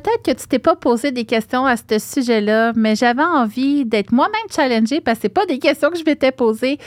peut-être que tu t'es pas posé des questions à ce sujet-là, mais j'avais envie d'être moi-même challengée parce que c'est pas des questions que je m'étais posées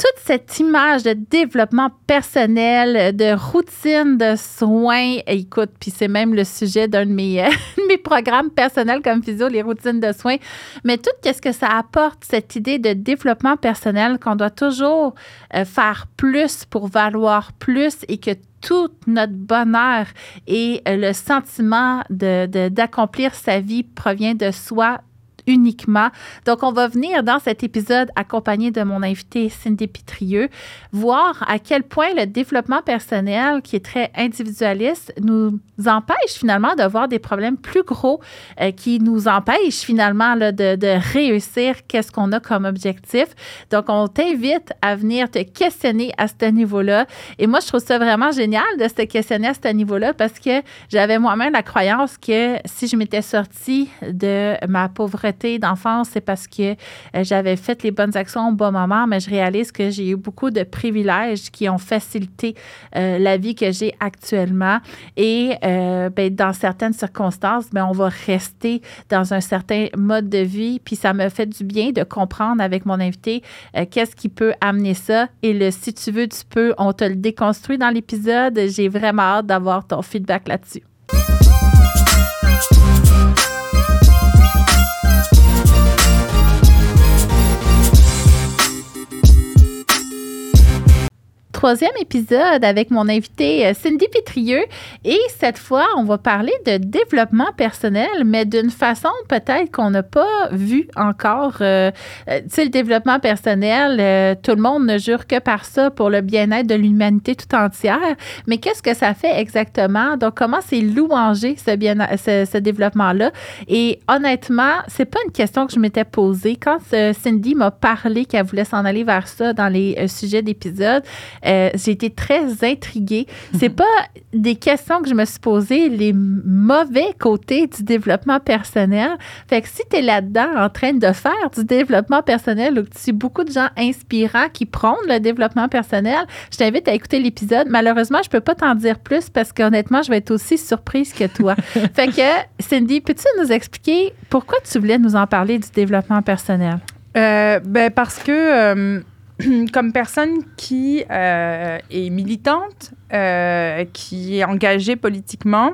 toute cette image de développement personnel, de routine de soins, écoute, puis c'est même le sujet d'un de mes, mes programmes personnels comme physio, les routines de soins, mais tout qu'est-ce que ça apporte, cette idée de développement personnel, qu'on doit toujours euh, faire plus pour valoir plus et que tout notre bonheur et euh, le sentiment d'accomplir de, sa vie provient de soi uniquement. Donc, on va venir dans cet épisode accompagné de mon invité Cindy Pitrieux, voir à quel point le développement personnel, qui est très individualiste, nous empêche finalement de voir des problèmes plus gros euh, qui nous empêchent finalement là, de, de, réussir qu'est-ce qu'on a comme objectif. Donc, on t'invite à venir te questionner à ce niveau-là. Et moi, je trouve ça vraiment génial de se questionner à ce niveau-là parce que j'avais moi-même la croyance que si je m'étais sortie de ma pauvreté, d'enfance, c'est parce que euh, j'avais fait les bonnes actions au bon moment, mais je réalise que j'ai eu beaucoup de privilèges qui ont facilité euh, la vie que j'ai actuellement. Et euh, ben, dans certaines circonstances, ben, on va rester dans un certain mode de vie. Puis ça me fait du bien de comprendre avec mon invité qu'est-ce qui peut amener ça. Et le si tu veux, tu peux, on te le déconstruit dans l'épisode. J'ai vraiment hâte d'avoir ton feedback là-dessus. Troisième épisode avec mon invité euh, Cindy Pitrieux. Et cette fois, on va parler de développement personnel, mais d'une façon peut-être qu'on n'a pas vu encore. Euh, euh, tu sais, le développement personnel, tout le monde ne jure que par ça pour le bien-être de l'humanité tout entière. Mais qu'est-ce que ça fait exactement? Donc, comment c'est louanger ce, développement-là? Et honnêtement, c'est pas une question que je m'étais posée. Quand Cindy m'a parlé qu'elle voulait s'en aller vers ça dans les sujets d'épisode, euh, j'ai été très intriguée. C'est pas des questions que je me suis posées, les mauvais côtés du développement personnel. Fait que si tu es là-dedans en train de faire du développement personnel ou que tu as beaucoup de gens inspirants qui prônent le développement personnel, je t'invite à écouter l'épisode. Malheureusement, je peux pas t'en dire plus parce qu'honnêtement, je vais être aussi surprise que toi. fait que, Cindy, peux-tu nous expliquer pourquoi tu voulais nous en parler du développement personnel? Euh, ben parce que euh, comme personne qui euh, est militante, euh, qui est engagée politiquement,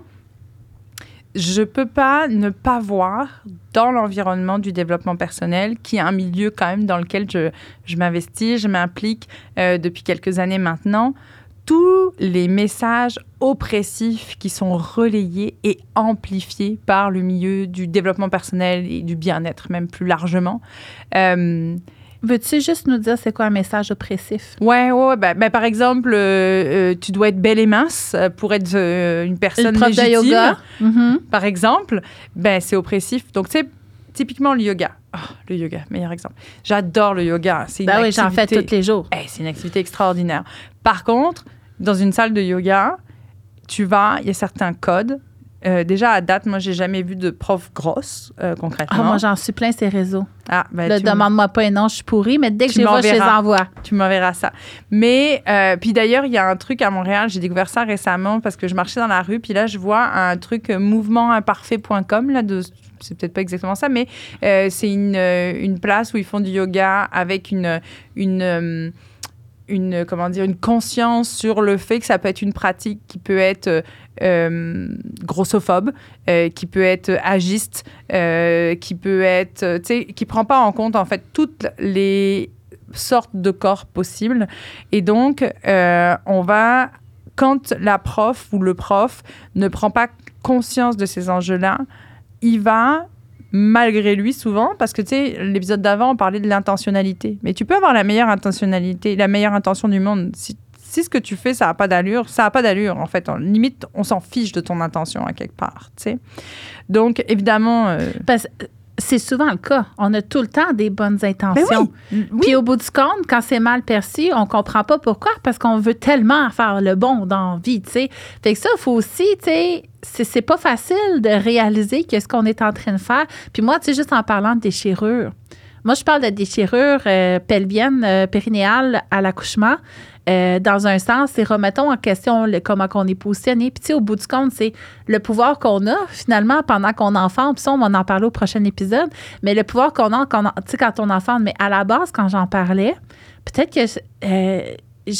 je peux pas ne pas voir dans l'environnement du développement personnel, qui est un milieu quand même dans lequel je, je m'investis, je m'implique euh, depuis quelques années maintenant, tous les messages oppressifs qui sont relayés et amplifiés par le milieu du développement personnel et du bien-être, même plus largement. Veux-tu juste nous dire c'est quoi un message oppressif? Ouais, ouais, ben, ben, par exemple, euh, euh, tu dois être belle et mince euh, pour être une personne une légitime. Yoga. Mm-hmm. Par exemple, ben c'est oppressif. Donc, tu sais, typiquement le yoga. Oh, le yoga, meilleur exemple. J'adore le yoga. C'est ben oui, j'en fais tous les jours. Eh, c'est une activité extraordinaire. Par contre, dans une salle de yoga, tu vas, il y a certains codes euh, déjà, à date, moi, j'ai jamais vu de prof grosse, euh, concrètement. Ah, moi, j'en suis plein ces réseaux. Ah, ben, demande-moi pas un nom, je suis pourrie, mais dès que je les vois, je les envoie. Tu m'enverras ça. Mais, euh, puis d'ailleurs, il y a un truc à Montréal, j'ai découvert ça récemment parce que je marchais dans la rue, puis là, je vois un truc mouvementimparfait.com, là, de c'est peut-être pas exactement ça, mais c'est une, une, place où ils font du yoga avec une, une, une, comment dire, une conscience sur le fait que ça peut être une pratique qui peut être euh, grossophobe, euh, qui peut être agiste, euh, qui peut être, tu sais, qui prend pas en compte en fait toutes les sortes de corps possibles. Et donc, on va, quand la prof ou le prof ne prend pas conscience de ces enjeux-là, il va malgré lui souvent, parce que tu sais, l'épisode d'avant, on parlait de l'intentionnalité. Mais tu peux avoir la meilleure intentionnalité, la meilleure intention du monde. Si, si ce que tu fais, ça n'a pas d'allure, ça n'a pas d'allure, en fait. En, limite, on s'en fiche de ton intention à quelque part, tu sais. Donc, évidemment... Euh, c'est souvent le cas. On a tout le temps des bonnes intentions. Ben Puis au bout du compte, quand c'est mal perçu, on comprend pas pourquoi, parce qu'on veut tellement faire le bon dans la vie, tu sais. Fait que ça, il faut aussi, tu sais, c'est pas facile de réaliser que ce qu'on est en train de faire. Puis moi, tu sais, juste en parlant de déchirure. Moi, je parle de déchirure euh, pelvienne, euh, périnéale à l'accouchement. Euh, dans un sens, et remettons en question le, comment on est positionné. Puis, tu sais, au bout du compte, c'est le pouvoir qu'on a, finalement, pendant qu'on enfante. Puis ça, on va en parler au prochain épisode. Mais le pouvoir qu'on a, quand, quand on enfante. Mais à la base, quand j'en parlais, peut-être que euh,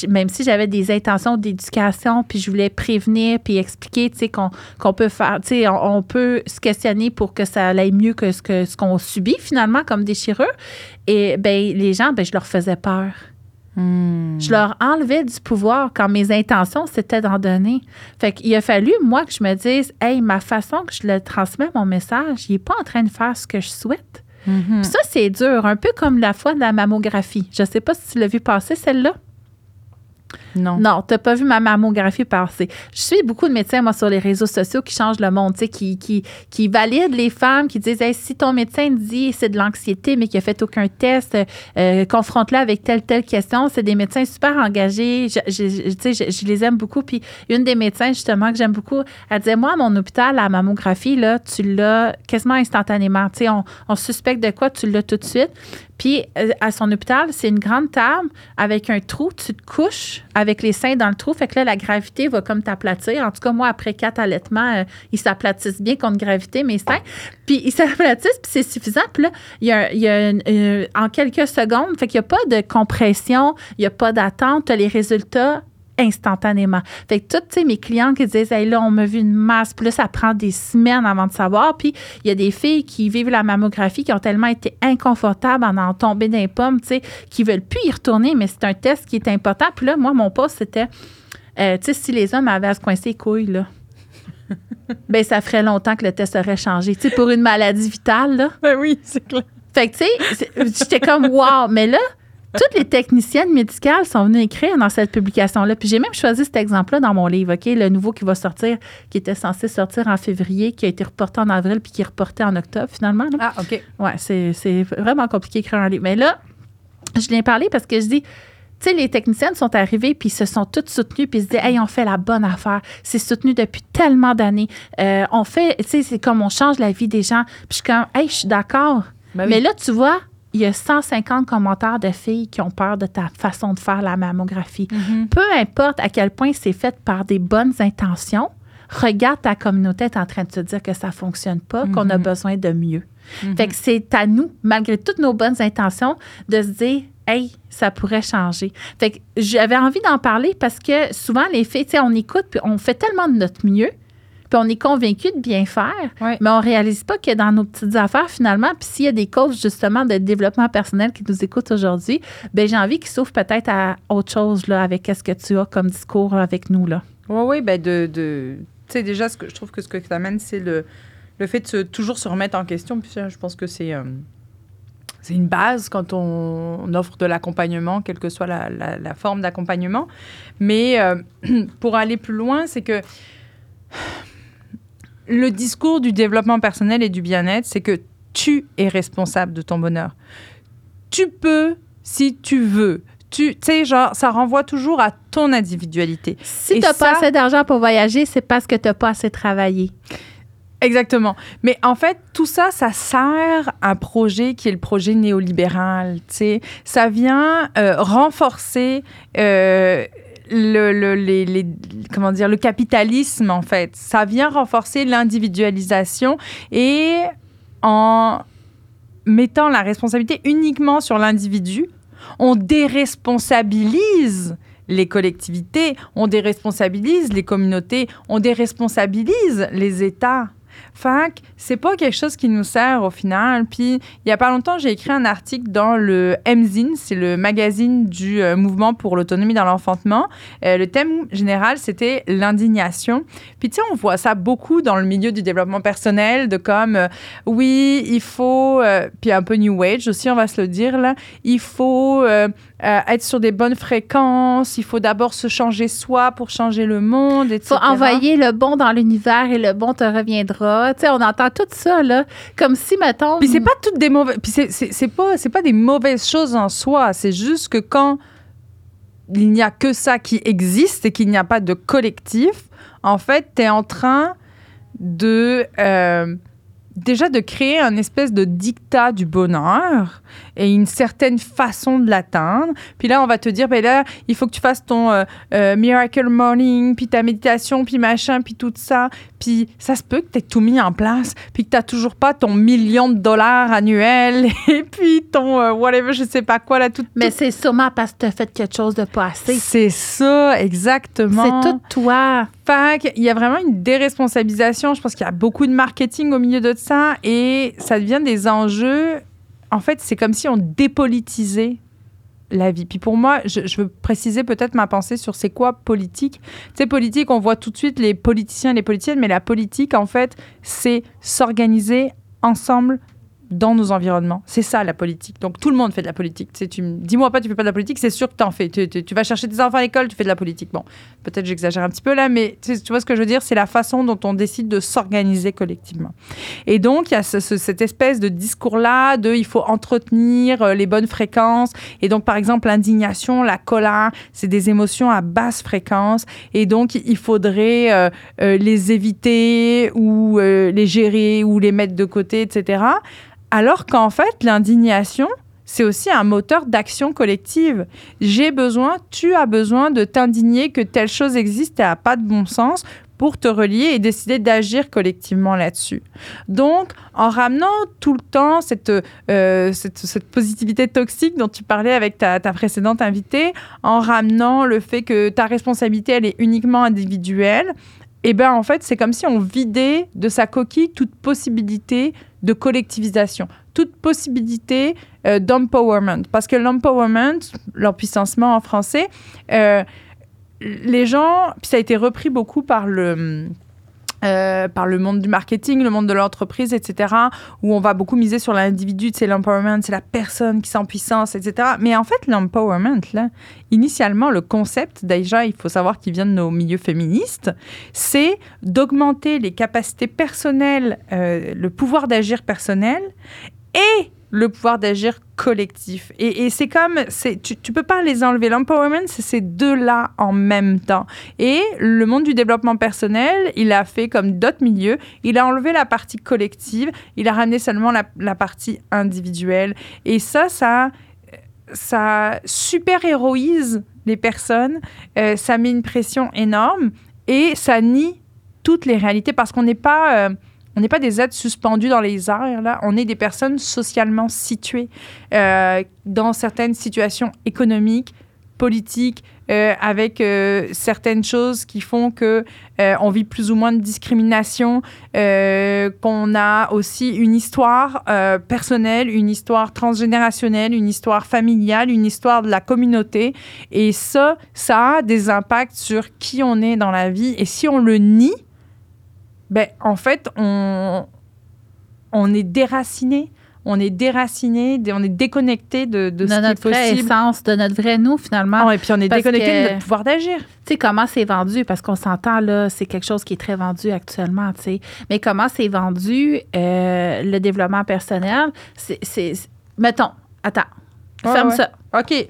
même si j'avais des intentions d'éducation, puis je voulais prévenir, puis expliquer, tu sais, qu'on peut faire, tu sais, on, peut se questionner pour que ça aille mieux que ce que ce qu'on subit finalement comme déchirure. Et ben les gens, ben je leur faisais peur. Hmm. Je leur enlevais du pouvoir quand mes intentions, c'était d'en donner. Fait qu'il a fallu, moi, que je me dise, hey, ma façon que je le transmets, mon message, il n'est pas en train de faire ce que je souhaite. Mm-hmm. Ça, c'est dur, un peu comme la fois de la mammographie. Je ne sais pas si tu l'as vu passer, celle-là. Non. Non, tu n'as pas vu ma mammographie passer. Je suis beaucoup de médecins, moi, sur les réseaux sociaux qui changent le monde, qui, qui, qui valident les femmes, qui disent si ton médecin dit c'est de l'anxiété, mais qui a fait aucun test, euh, confronte-le avec telle, telle question. C'est des médecins super engagés. Je, je, les aime beaucoup. Puis une des médecins, justement, que j'aime beaucoup, elle disait Moi, mon hôpital, la mammographie, là, tu l'as quasiment instantanément. Tu on, on suspecte de quoi, tu l'as tout de suite. Puis euh, à son hôpital, c'est une grande table avec un trou. Tu te couches avec les seins dans le trou. Fait que là, la gravité va comme t'aplatir. En tout cas, moi, après quatre allaitements, euh, ils s'aplatissent bien contre gravité, mes seins. Puis ils s'aplatissent, puis c'est suffisant. Puis là, il y a, y a en quelques secondes, fait qu'il n'y a pas de compression, il n'y a pas d'attente. Tu as les résultats instantanément. Fait que toutes mes clients qui disent hey, là, on m'a vu une masse, puis là, ça prend des semaines avant de savoir. Puis il y a des filles qui vivent la mammographie qui ont tellement été inconfortables en en tomber d'un pomme, tu sais, qui veulent plus y retourner, mais c'est un test qui est important. Puis là, moi, mon poste, c'était euh, tu sais, si les hommes avaient à se coincer les couilles, là. ben, ça ferait longtemps que le test aurait changé. Tu sais, pour une maladie vitale, là. Ben oui, c'est clair. Fait que, tu sais, j'étais comme, wow. Mais là, toutes les techniciennes médicales sont venues écrire dans cette publication-là. Puis j'ai même choisi cet exemple-là dans mon livre, OK? Le nouveau qui va sortir, qui était censé sortir en février, qui a été reporté en avril, puis qui est reporté en octobre, finalement. Ah, OK. Ouais, c'est vraiment compliqué d'écrire un livre. Mais là, je l'ai parlé parce que je dis, tu sais, les techniciennes sont arrivées puis se sont toutes soutenues puis se disent, hey, on fait la bonne affaire. C'est soutenu depuis tellement d'années. Euh, on fait, tu sais, c'est comme on change la vie des gens. Puis je suis comme, hey, je suis d'accord. Ben Mais là, tu vois, il y a 150 commentaires de filles qui ont peur de ta façon de faire la mammographie. Mm-hmm. Peu importe à quel point c'est fait par des bonnes intentions, regarde ta communauté est en train de te dire que ça fonctionne pas, qu'on a mm-hmm. besoin de mieux. Fait que c'est à nous, malgré toutes nos bonnes intentions, de se dire Hey, ça pourrait changer. Fait que j'avais envie d'en parler parce que souvent, les filles, on écoute puis on fait tellement de notre mieux puis on est convaincu de bien faire, mais on réalise pas que dans nos petites affaires, finalement, puis s'il y a des causes justement de développement personnel qui nous écoutent aujourd'hui, ben j'ai envie qu'ils s'ouvrent peut-être à autre chose là, avec ce que tu as comme discours avec nous. Là. Oui, oui, ben de, de tu sais, déjà, ce que, je trouve que ce que tu amènes, c'est le, le fait de se, toujours se remettre en question. Puis je pense que c'est... Euh, c'est une base quand on, offre de l'accompagnement, quelle que soit la, la, forme d'accompagnement. Mais euh, pour aller plus loin, c'est que le discours du développement personnel et du bien-être, c'est que tu es responsable de ton bonheur. Tu peux si tu veux. Tu sais, genre, ça renvoie toujours à ton individualité. Si tu n'as pas assez d'argent pour voyager, c'est parce que tu n'as pas assez travaillé. Exactement. Mais en fait, tout ça, ça sert un projet qui est le projet néolibéral. Tu sais, ça vient euh, renforcer euh, le, les, comment dire, le capitalisme, en fait. Ça vient renforcer l'individualisation et en mettant la responsabilité uniquement sur l'individu, on déresponsabilise les collectivités, on déresponsabilise les communautés, on déresponsabilise les États. Fait c'est pas quelque chose qui nous sert au final. Puis, il y a pas longtemps, j'ai écrit un article dans le MZIN, c'est le magazine du euh, mouvement pour l'autonomie dans l'enfantement. Euh, le thème général, c'était l'indignation. Puis, tu sais, on voit ça beaucoup dans le milieu du développement personnel, de comme, euh, oui, il faut, puis un peu New Age aussi, on va se le dire, là, il faut être sur des bonnes fréquences, il faut d'abord se changer soi pour changer le monde, etc. Il faut envoyer le bon dans l'univers et le bon te reviendra. Tu sais, on entend tout ça, là, comme si, mettons... Puis c'est pas toutes des mauvaises... Puis c'est pas, pas des mauvaises choses en soi, c'est juste que quand il n'y a que ça qui existe et qu'il n'y a pas de collectif, en fait, tu es en train de... Euh, déjà de créer un espèce de dictat du bonheur et une certaine façon de l'atteindre. Puis là, on va te dire, ben là, il faut que tu fasses ton euh, euh, Miracle Morning, puis ta méditation, puis machin, puis tout ça. Puis ça se peut que tu aies tout mis en place, puis que tu n'as toujours pas ton million de dollars annuel, et puis ton euh, whatever, je sais pas quoi, là, tout. Mais c'est sûrement parce que tu as fait quelque chose de pas assez. C'est ça, exactement. C'est tout toi. Fait il y a vraiment une déresponsabilisation. Je pense qu'il y a beaucoup de marketing au milieu de ça, et ça devient des enjeux en fait, c'est comme si on dépolitisait la vie. Puis pour moi, je, veux préciser peut-être ma pensée sur c'est quoi politique. Tu sais, politique, on voit tout de suite les politiciens et les politiciennes, mais la politique, en fait, c'est s'organiser ensemble dans nos environnements. C'est ça la politique. Donc tout le monde fait de la politique. Tu dis-moi pas tu fais pas de la politique, c'est sûr que tu en fais. Tu, vas chercher tes enfants à l'école, tu fais de la politique. Bon, peut-être j'exagère un petit peu là, mais tu, vois ce que je veux dire, c'est la façon dont on décide de s'organiser collectivement. Et donc il y a cette espèce de discours là de il faut entretenir euh, les bonnes fréquences. Et donc par exemple l'indignation, la colère, c'est des émotions à basse fréquence. Et donc il faudrait euh, euh, les éviter ou les gérer ou les mettre de côté, etc. Alors qu'en fait, l'indignation, c'est aussi un moteur d'action collective. J'ai besoin, tu as besoin de t'indigner que telle chose existe et n'a pas de bon sens pour te relier et décider d'agir collectivement là-dessus. Donc, en ramenant tout le temps cette, euh, cette, positivité toxique dont tu parlais avec ta, ta, précédente invitée, en ramenant le fait que ta responsabilité, elle est uniquement individuelle, eh bien, en fait, c'est comme si on vidait de sa coquille toute possibilité de collectivisation, toute possibilité euh, d'empowerment. Parce que l'empowerment, l'empuissancement en français, euh, les gens, puis ça a été repris beaucoup par le euh, par le monde du marketing, le monde de l'entreprise, etc., où on va beaucoup miser sur l'individu, c'est l'empowerment, c'est la personne qui puissance, etc. Mais en fait, l'empowerment, là, initialement, le concept, déjà, il faut savoir qu'il vient de nos milieux féministes, c'est d'augmenter les capacités personnelles, euh, le pouvoir d'agir personnel et le pouvoir d'agir collectif. Et, c'est comme, tu, tu peux pas les enlever. L'empowerment, c'est ces deux-là en même temps. Et le monde du développement personnel, il a fait comme d'autres milieux, il a enlevé la partie collective, il a ramené seulement la, partie individuelle. Et ça, ça, ça super héroïse les personnes, euh, ça met une pression énorme et ça nie toutes les réalités parce qu'on n'est pas... Euh, on n'est pas des êtres suspendus dans les airs, là. On est des personnes socialement situées euh, dans certaines situations économiques, politiques, euh, avec euh, certaines choses qui font que on vit plus ou moins de discrimination, qu'on a aussi une histoire personnelle, une histoire transgénérationnelle, une histoire familiale, une histoire de la communauté. Et ça, ça a des impacts sur qui on est dans la vie. Et si on le nie, ben, en fait, on, on est déraciné. On est déraciné, on est déconnecté de, de, de ce notre qui est vraie essence, de notre vrai nous, finalement. Oh, et puis on est déconnecté de notre pouvoir d'agir. Tu sais, comment c'est vendu? Parce qu'on s'entend, là, c'est quelque chose qui est très vendu actuellement, tu sais. Mais comment c'est vendu, euh, le développement personnel? C'est. Mettons, attends, ferme ça. OK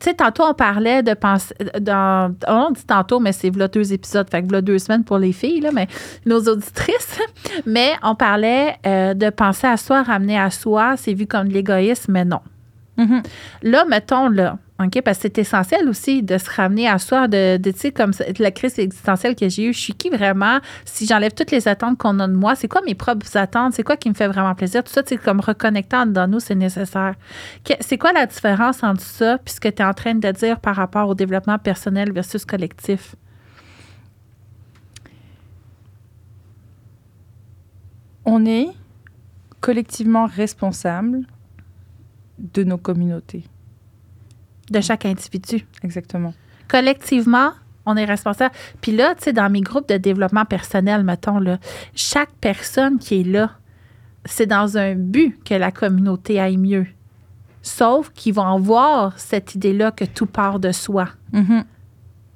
tu sais, tantôt, on parlait de penser. Dans, on dit tantôt, mais c'est là deux épisodes, fait que là deux semaines pour les filles, là, mais nos auditrices. Mais on parlait euh, de penser à soi, ramener à soi. C'est vu comme de l'égoïsme, mais non. Mm-hmm. Là, mettons, là, OK? Parce que c'est essentiel aussi de se ramener à soi, de, tu sais, comme la crise existentielle que j'ai eue. Je suis qui vraiment? Si j'enlève toutes les attentes qu'on a de moi, c'est quoi mes propres attentes? C'est quoi qui me fait vraiment plaisir? Tout ça, c'est comme reconnectant dans nous, c'est nécessaire. C'est quoi la différence entre ça puis ce que tu es en train de dire par rapport au développement personnel versus collectif? On est collectivement responsable de nos communautés de chaque individu. Exactement. Collectivement, on est responsable. Puis là, tu sais, dans mes groupes de développement personnel, mettons, là, chaque personne qui est là, c'est dans un but que la communauté aille mieux. Sauf qu'ils vont voir cette idée-là que tout part de soi. Mm-hmm.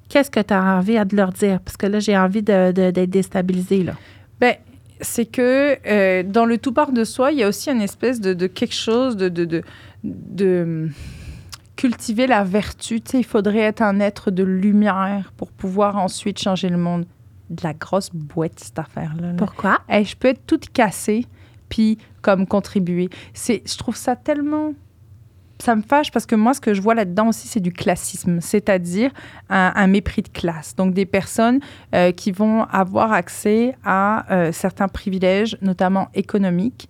Qu'est-ce que tu as envie de leur dire? Parce que là, j'ai envie d'être de, déstabilisée. Là. Bien, c'est que euh, dans le tout part de soi, il y a aussi une espèce de, quelque chose de, de, de cultiver la vertu. Tu sais, il faudrait être un être de lumière pour pouvoir ensuite changer le monde. de la grosse boîte, cette affaire-là. là. Pourquoi? Hey, je peux être toute cassée, puis comme contribuer. C'est, je trouve ça tellement... Ça me fâche parce que moi, ce que je vois là-dedans aussi, c'est du classisme, c'est-à-dire un, un mépris de classe. Donc, des personnes euh, qui vont avoir accès à euh, certains privilèges, notamment économiques,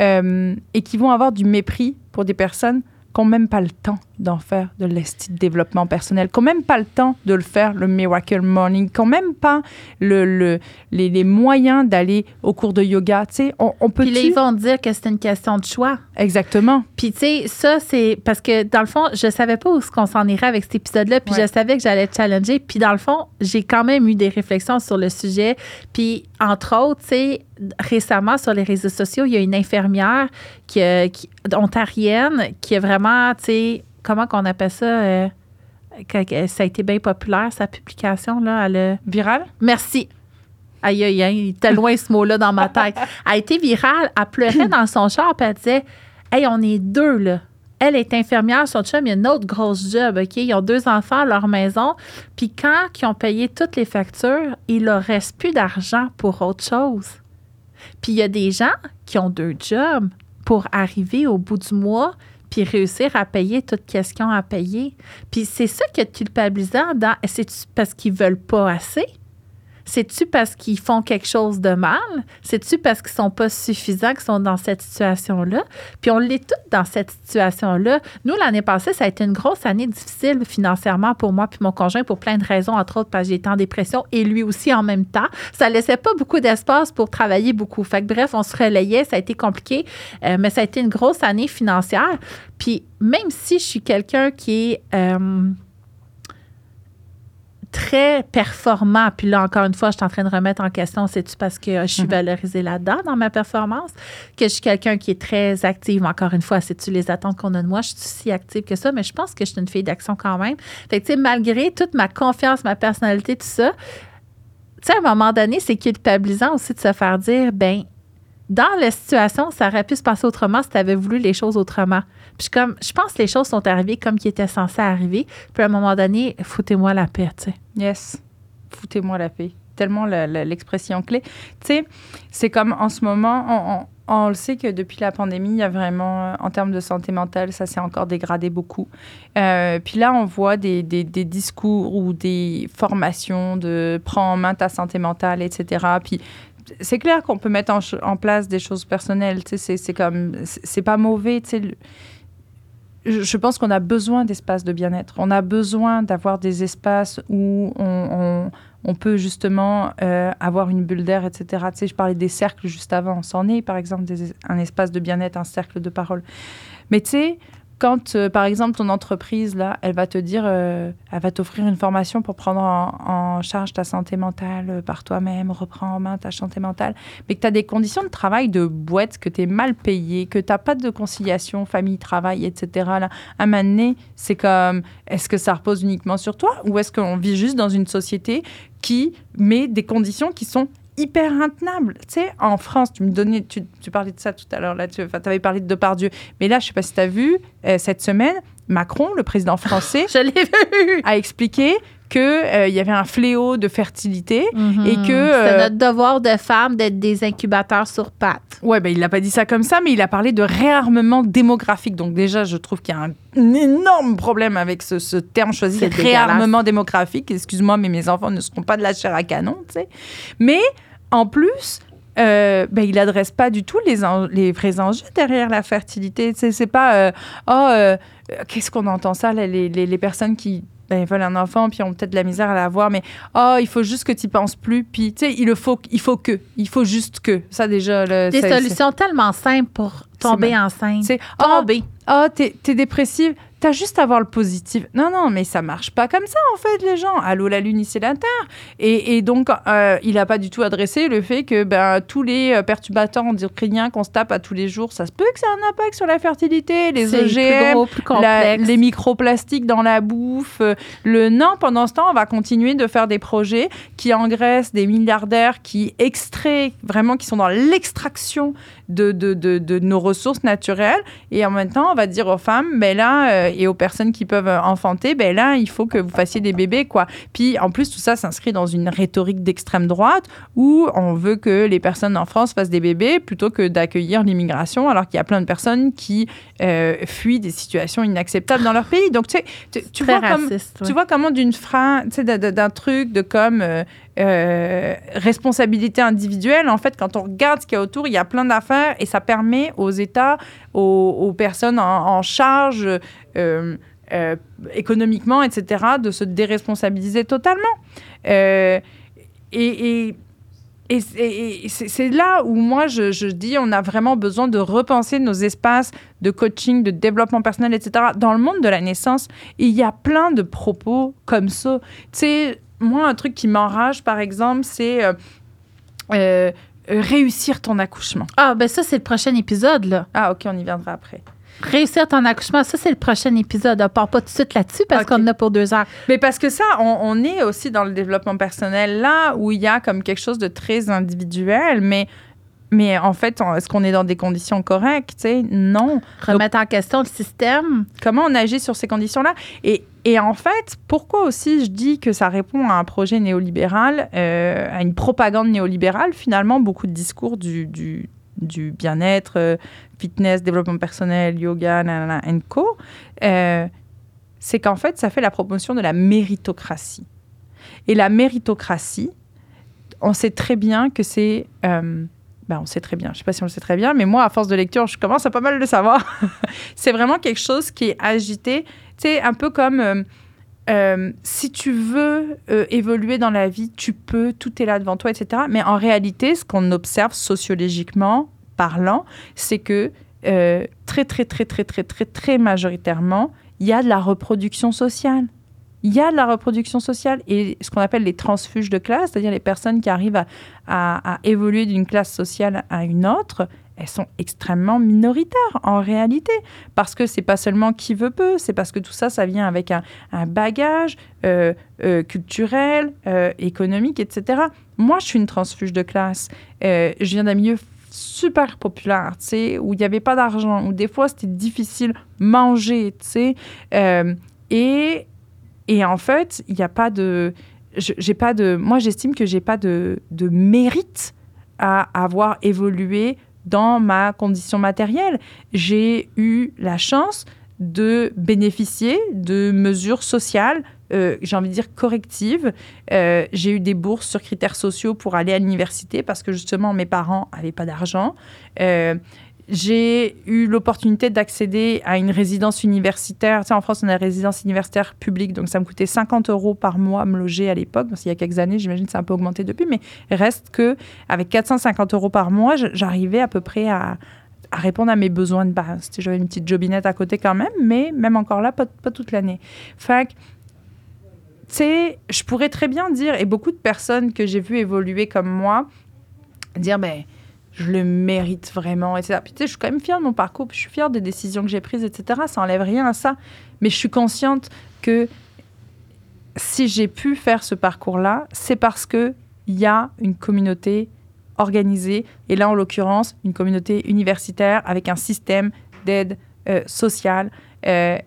euh, et qui vont avoir du mépris pour des personnes même pas le temps d'en faire de l'esti de développement personnel, qui n'ont même pas le temps de le faire, le Miracle Morning, qui n'ont même pas le, le- les, les moyens d'aller au cours de yoga. Tu sais, on, on peut... Puis là, ils vont dire que c'est une question de choix. Exactement. Puis, tu sais, ça, c'est parce que dans le fond, je savais pas où est-ce qu'on s'en irait avec cet épisode-là. Puis, Ouais. je savais que j'allais challenger. Puis, dans le fond, j'ai quand même eu des réflexions sur le sujet. Puis, entre autres, tu sais, récemment, sur les réseaux sociaux, il y a une infirmière qui, a- qui- ontarienne qui a vraiment, tu sais, comment qu'on appelle ça? euh, ça a été bien populaire, sa publication, là. Elle a- Viral? Merci. Aïe, aïe, aïe, il était loin ce mot-là dans ma tête. Elle a été virale. Elle pleurait dans son char, puis elle disait Hey, on est deux, là. Elle est infirmière, son chum, il y a une autre grosse job, OK? Ils ont deux enfants à leur maison. Puis quand ils ont payé toutes les factures, il leur reste plus d'argent pour autre chose. Puis il y a des gens qui ont deux jobs pour arriver au bout du mois puis réussir à payer toute question à payer. Puis c'est ça qui est culpabilisant dans c'est parce qu'ils veulent pas assez? C'est-tu parce qu'ils font quelque chose de mal? C'est-tu parce qu'ils sont pas suffisants qu'ils sont dans cette situation-là? Puis on l'est toutes dans cette situation-là. Nous, l'année passée, ça a été une grosse année difficile financièrement pour moi puis mon conjoint pour plein de raisons, entre autres parce que j'étais en dépression et lui aussi en même temps. Ça laissait pas beaucoup d'espace pour travailler beaucoup. Fait bref, on se relayait, ça a été compliqué, euh, mais ça a été une grosse année financière. Puis même si je suis quelqu'un qui est... euh, très performant. Puis là, encore une fois, je suis en train de remettre en question, c'est-tu parce que je suis Mhm. valorisée là-dedans dans ma performance, que je suis quelqu'un qui est très active. Encore une fois, c'est-tu les attentes qu'on a de moi? Je suis si active que ça, mais je pense que je suis une fille d'action quand même. Fait que, tu sais, malgré toute ma confiance, ma personnalité, tout ça, tu sais, à un moment donné, c'est culpabilisant aussi de se faire dire, ben dans la situation, ça aurait pu se passer autrement si tu avais voulu les choses autrement. Puis comme, je pense que les choses sont arrivées comme qui étaient censées arriver. Puis à un moment donné, foutez-moi la paix, tu sais. Yes. Foutez-moi la paix. Tellement l'expression clé. Tu sais, c'est comme en ce moment, on, on- on le sait que depuis la pandémie, il y a vraiment, euh, en termes de santé mentale, ça s'est encore dégradé beaucoup. Euh, puis là, on voit des, des- des discours ou des formations de prends en main ta santé mentale, etc. Puis c'est clair qu'on peut mettre en, en place des choses personnelles. Tu sais, c'est- comme, c'est pas mauvais. Tu sais, je pense qu'on a besoin d'espaces de bien-être. On a besoin d'avoir des espaces où on, on- on peut justement euh, avoir une bulle d'air, etc. Tu sais, je parlais des cercles juste avant. C'en est, par exemple, un espace de bien-être, un cercle de parole. Mais tu sais, quand, euh, par exemple, ton entreprise, là, elle va te dire, euh, elle va t'offrir une formation pour prendre en, charge ta santé mentale euh, par toi-même, reprends en main ta santé mentale, mais que tu as des conditions de travail de boîte, que tu es mal payé, que tu n'as pas de conciliation famille-travail, etc. Là, à un moment donné, c'est comme, est-ce que ça repose uniquement sur toi ou est-ce qu'on vit juste dans une société qui met des conditions qui sont hyper intenables. Tu sais, en France, tu me donnais, tu, tu parlais de ça tout à l'heure, là, tu avais parlé de Depardieu. Mais là, je sais pas si tu as vu, euh, cette semaine, Macron, le président français, Je l'ai vu. a expliqué qu'il y avait un fléau de fertilité. Et que, c'est euh, notre devoir de femme d'être des incubateurs sur pattes. Ouais, ben, il n'a pas dit ça comme ça, mais il a parlé de réarmement démographique. Donc déjà, je trouve qu'il y a un, un énorme problème avec ce, ce terme choisi, C'est réarmement démographique. Excuse-moi, mais mes enfants ne seront pas de la chair à canon, tu sais. Mais en plus, euh, ben, il adresse pas du tout les, les vrais enjeux derrière la fertilité. C'est pas, euh, oh, euh, qu'est-ce qu'on entend ça, là, les, les, les personnes qui ben, veulent un enfant, puis ont peut-être de la misère à l'avoir, mais oh, il faut juste que tu penses plus, puis tu sais, il faut, il faut que, il faut juste que. Ça déjà, le, Des solutions tellement simples pour tomber enceinte. oh, Tomber. oh t'es, t'es dépressive, t'as juste à voir le positif. Non, non, mais ça marche pas comme ça, en fait, les gens. Allô, la lune, ici, la terre. Et, et donc, euh, il a pas du tout adressé le fait que ben, tous les euh, perturbateurs endocriniens qu'on se tape à tous les jours, ça se peut que ça ait un impact sur la fertilité, les plus OGM, gros, plus la- complexe. les microplastiques dans la bouffe. euh, Le non, pendant ce temps, on va continuer de faire des projets qui engraissent des milliardaires, qui extraient, vraiment, qui sont dans l'extraction de, de, de, de nos ressources naturelles. Et en même temps, on va dire aux femmes, mais là, euh, et aux personnes qui peuvent euh, enfanter, ben là, il faut que vous fassiez des bébés, quoi. Puis en plus, tout ça s'inscrit dans une rhétorique d'extrême droite où on veut que les personnes en France fassent des bébés plutôt que d'accueillir l'immigration, alors qu'il y a plein de personnes qui euh, fuient des situations inacceptables dans leur pays. Donc, tu sais, tu, tu Très vois, comme, tu vois comment d'une phrase, tu sais, d'un truc de comme euh, responsabilité individuelle, en fait, quand on regarde ce qu'il y a autour, il y a plein d'affaires et ça permet aux États, aux, personnes en, charge euh, euh, économiquement, etc., de se déresponsabiliser totalement. Et. et c'est là où moi je, je dis on a vraiment besoin de repenser nos espaces de coaching, de développement personnel, etc. Dans le monde de la naissance, il y a plein de propos comme ça. Tu sais, moi, un truc qui m'enrage, par exemple, c'est euh, euh, réussir ton accouchement. Ah, ben ça, c'est le prochain épisode, là. Ah, ok, on y viendra après. Réussir ton accouchement, ça, c'est le prochain épisode. On part pas tout de suite là-dessus parce qu'on en a pour deux heures. Mais parce que ça, on, on est aussi dans le développement personnel, là où il y a comme quelque chose de très individuel, mais, mais en fait, est-ce qu'on est dans des conditions correctes? tu sais? Non. Remettre en question le système. comment on agit sur ces conditions-là? Et, et en fait, pourquoi aussi je dis que ça répond à un projet néolibéral, euh, à une propagande néolibérale, finalement, beaucoup de discours du, du, du bien-être, euh, fitness, développement personnel, yoga, nanana, and co, euh, c'est qu'en fait, ça fait la promotion de la méritocratie. Et la méritocratie, on sait très bien que c'est... ben, on sait très bien. Je sais pas si on le sait très bien, mais moi, à force de lecture, je commence à pas mal le savoir. c'est vraiment quelque chose qui est agité. Tu sais, un peu comme euh, euh, si tu veux euh, évoluer dans la vie, tu peux, tout est là devant toi, etc. Mais en réalité, ce qu'on observe sociologiquement parlant, c'est que très, très, très, très, très, très, très majoritairement, il y a de la reproduction sociale. Il y a de la reproduction sociale et ce qu'on appelle les transfuges de classe, c'est-à-dire les personnes qui arrivent à, évoluer d'une classe sociale à une autre, elles sont extrêmement minoritaires en réalité. Parce que c'est pas seulement qui veut peu, c'est parce que tout ça, ça vient avec un, bagage euh, euh, culturel, euh, économique, etc. Moi, je suis une transfuge de classe. Je viens d'un milieu super populaire, tu sais, où il n'y avait pas d'argent, où des fois c'était difficile manger, tu sais. Et, et en fait, il n'y a pas de. J'ai pas de. Moi, j'estime que j'ai pas de, de mérite à avoir évolué dans ma condition matérielle. J'ai eu la chance de bénéficier de mesures sociales, euh, j'ai envie de dire correctives. Euh, j'ai eu des bourses sur critères sociaux pour aller à l'université parce que justement mes parents n'avaient pas d'argent. Euh, j'ai eu l'opportunité d'accéder à une résidence universitaire. Tu en France, on a la résidence universitaire publique, donc ça me coûtait 50 euros par mois me loger à l'époque. Qu'il y a quelques années, j'imagine que ça a un peu augmenté depuis, mais reste que avec 450 euros par mois, j'arrivais à peu près à, à répondre à mes besoins de base. Tu J'avais une petite jobinette à côté quand même, mais même encore là, pas, toute l'année. Fait tu sais, je pourrais très bien dire, et beaucoup de personnes que j'ai vues évoluer comme moi, dire, ben, je le mérite vraiment, etc. Puis tu sais, je suis quand même fière de mon parcours, je suis fière des décisions que j'ai prises, etc. Ça enlève rien à ça. Mais je suis consciente que si j'ai pu faire ce parcours-là, c'est parce que il y a une communauté organisée, et là, en l'occurrence, une communauté universitaire avec un système d'aide euh, sociale. Euh,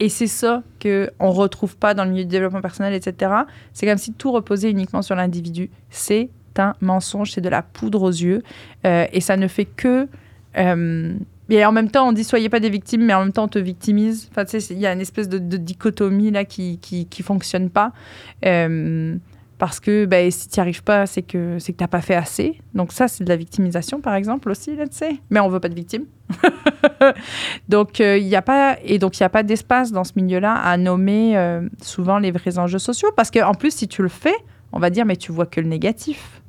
et c'est ça qu'on ne retrouve pas dans le milieu du développement personnel, etc. C'est comme si tout reposait uniquement sur l'individu. C'est un mensonge, c'est de la poudre aux yeux. Euh, et ça ne fait que... euh, et en même temps, on dit soyez pas des victimes, mais en même temps, on te victimise. Enfin, tu il y a une espèce de, dichotomie là qui qui, fonctionne pas. Euh, parce que ben, si tu n'y arrives pas, c'est que c'est que tu n'as pas fait assez. Donc ça, c'est de la victimisation, par exemple, aussi, là, tu sais. Mais on veut pas de victimes. donc, euh, il n'y a pas... Et donc, il n'y a pas d'espace dans ce milieu-là à nommer euh, souvent les vrais enjeux sociaux. Parce qu'en plus, si tu le fais, on va dire, mais tu vois que le négatif.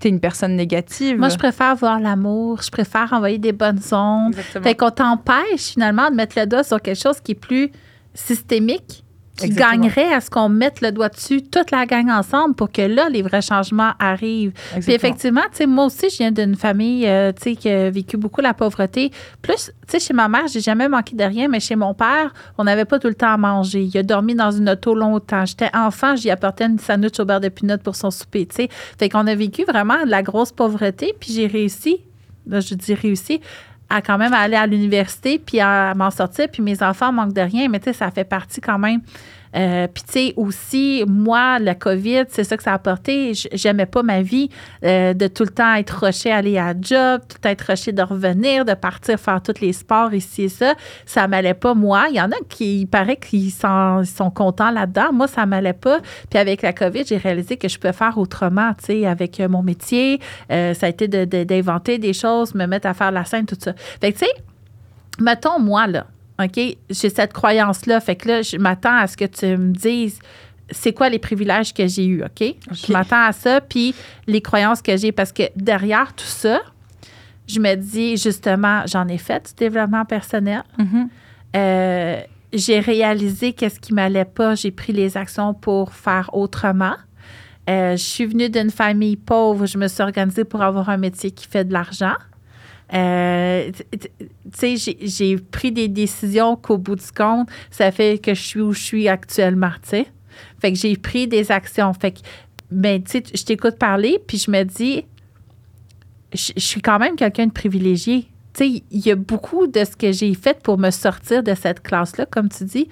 Tu es une personne négative. Moi, je préfère voir l'amour. Je préfère envoyer des bonnes ondes. Exactement. Fait qu'on t'empêche finalement de mettre le doigt sur quelque chose qui est plus systémique, qui Exactement. gagnerait à ce qu'on mette le doigt dessus, toute la gang ensemble, pour que là, les vrais changements arrivent. Puis effectivement, tu sais, moi aussi, je viens d'une famille, euh, tu sais, qui a vécu beaucoup la pauvreté. Plus, tu sais, chez ma mère, j'ai jamais manqué de rien, mais chez mon père, on n'avait pas tout le temps à manger. Il a dormi dans une auto longtemps. J'étais enfant, j'y apportais une sandwich au beurre de pinot pour son souper, tu sais. Fait qu'on a vécu vraiment de la grosse pauvreté, puis j'ai réussi, là, je dis réussi, à quand même aller à l'université puis à m'en sortir. Puis mes enfants manquent de rien, mais tu sais, ça fait partie quand même euh, Puis, tu sais, aussi, moi, la COVID, c'est ça que ça a apporté. J'aimais pas ma vie euh, de tout le temps être rushée, aller à job, tout le temps être rushée de revenir, de partir faire tous les sports ici et ça. Ça m'allait pas, moi. Il y en a qui, il paraît qu'ils sont, sont contents là-dedans. Moi, ça m'allait pas. Puis, avec la COVID, j'ai réalisé que je pouvais faire autrement, tu sais, avec euh, mon métier. Ça a été d'inventer de, des choses, me mettre à faire la scène, tout ça. Fait que, tu sais, mettons, moi, là, OK, j'ai cette croyance-là. Fait que là, je m'attends à ce que tu me dises c'est quoi les privilèges que j'ai eus, OK? Je m'attends à ça, puis les croyances que j'ai, parce que derrière tout ça, je me dis justement, j'en ai fait du développement personnel. Mm-hmm. Euh, j'ai réalisé qu'est-ce qui m'allait pas. J'ai pris les actions pour faire autrement. Euh, je suis venue d'une famille pauvre. Je me suis organisée pour avoir un métier qui fait de l'argent. Euh, tu sais, j'ai pris des décisions qu'au bout du compte, ça fait que je suis où je suis actuellement, tu sais. Fait que j'ai pris des actions. Fait que, ben, tu sais, je t'écoute parler, puis je me dis, je, je suis quand même quelqu'un de privilégié. Tu sais, il y a beaucoup de ce que j'ai fait pour me sortir de cette classe-là, comme tu dis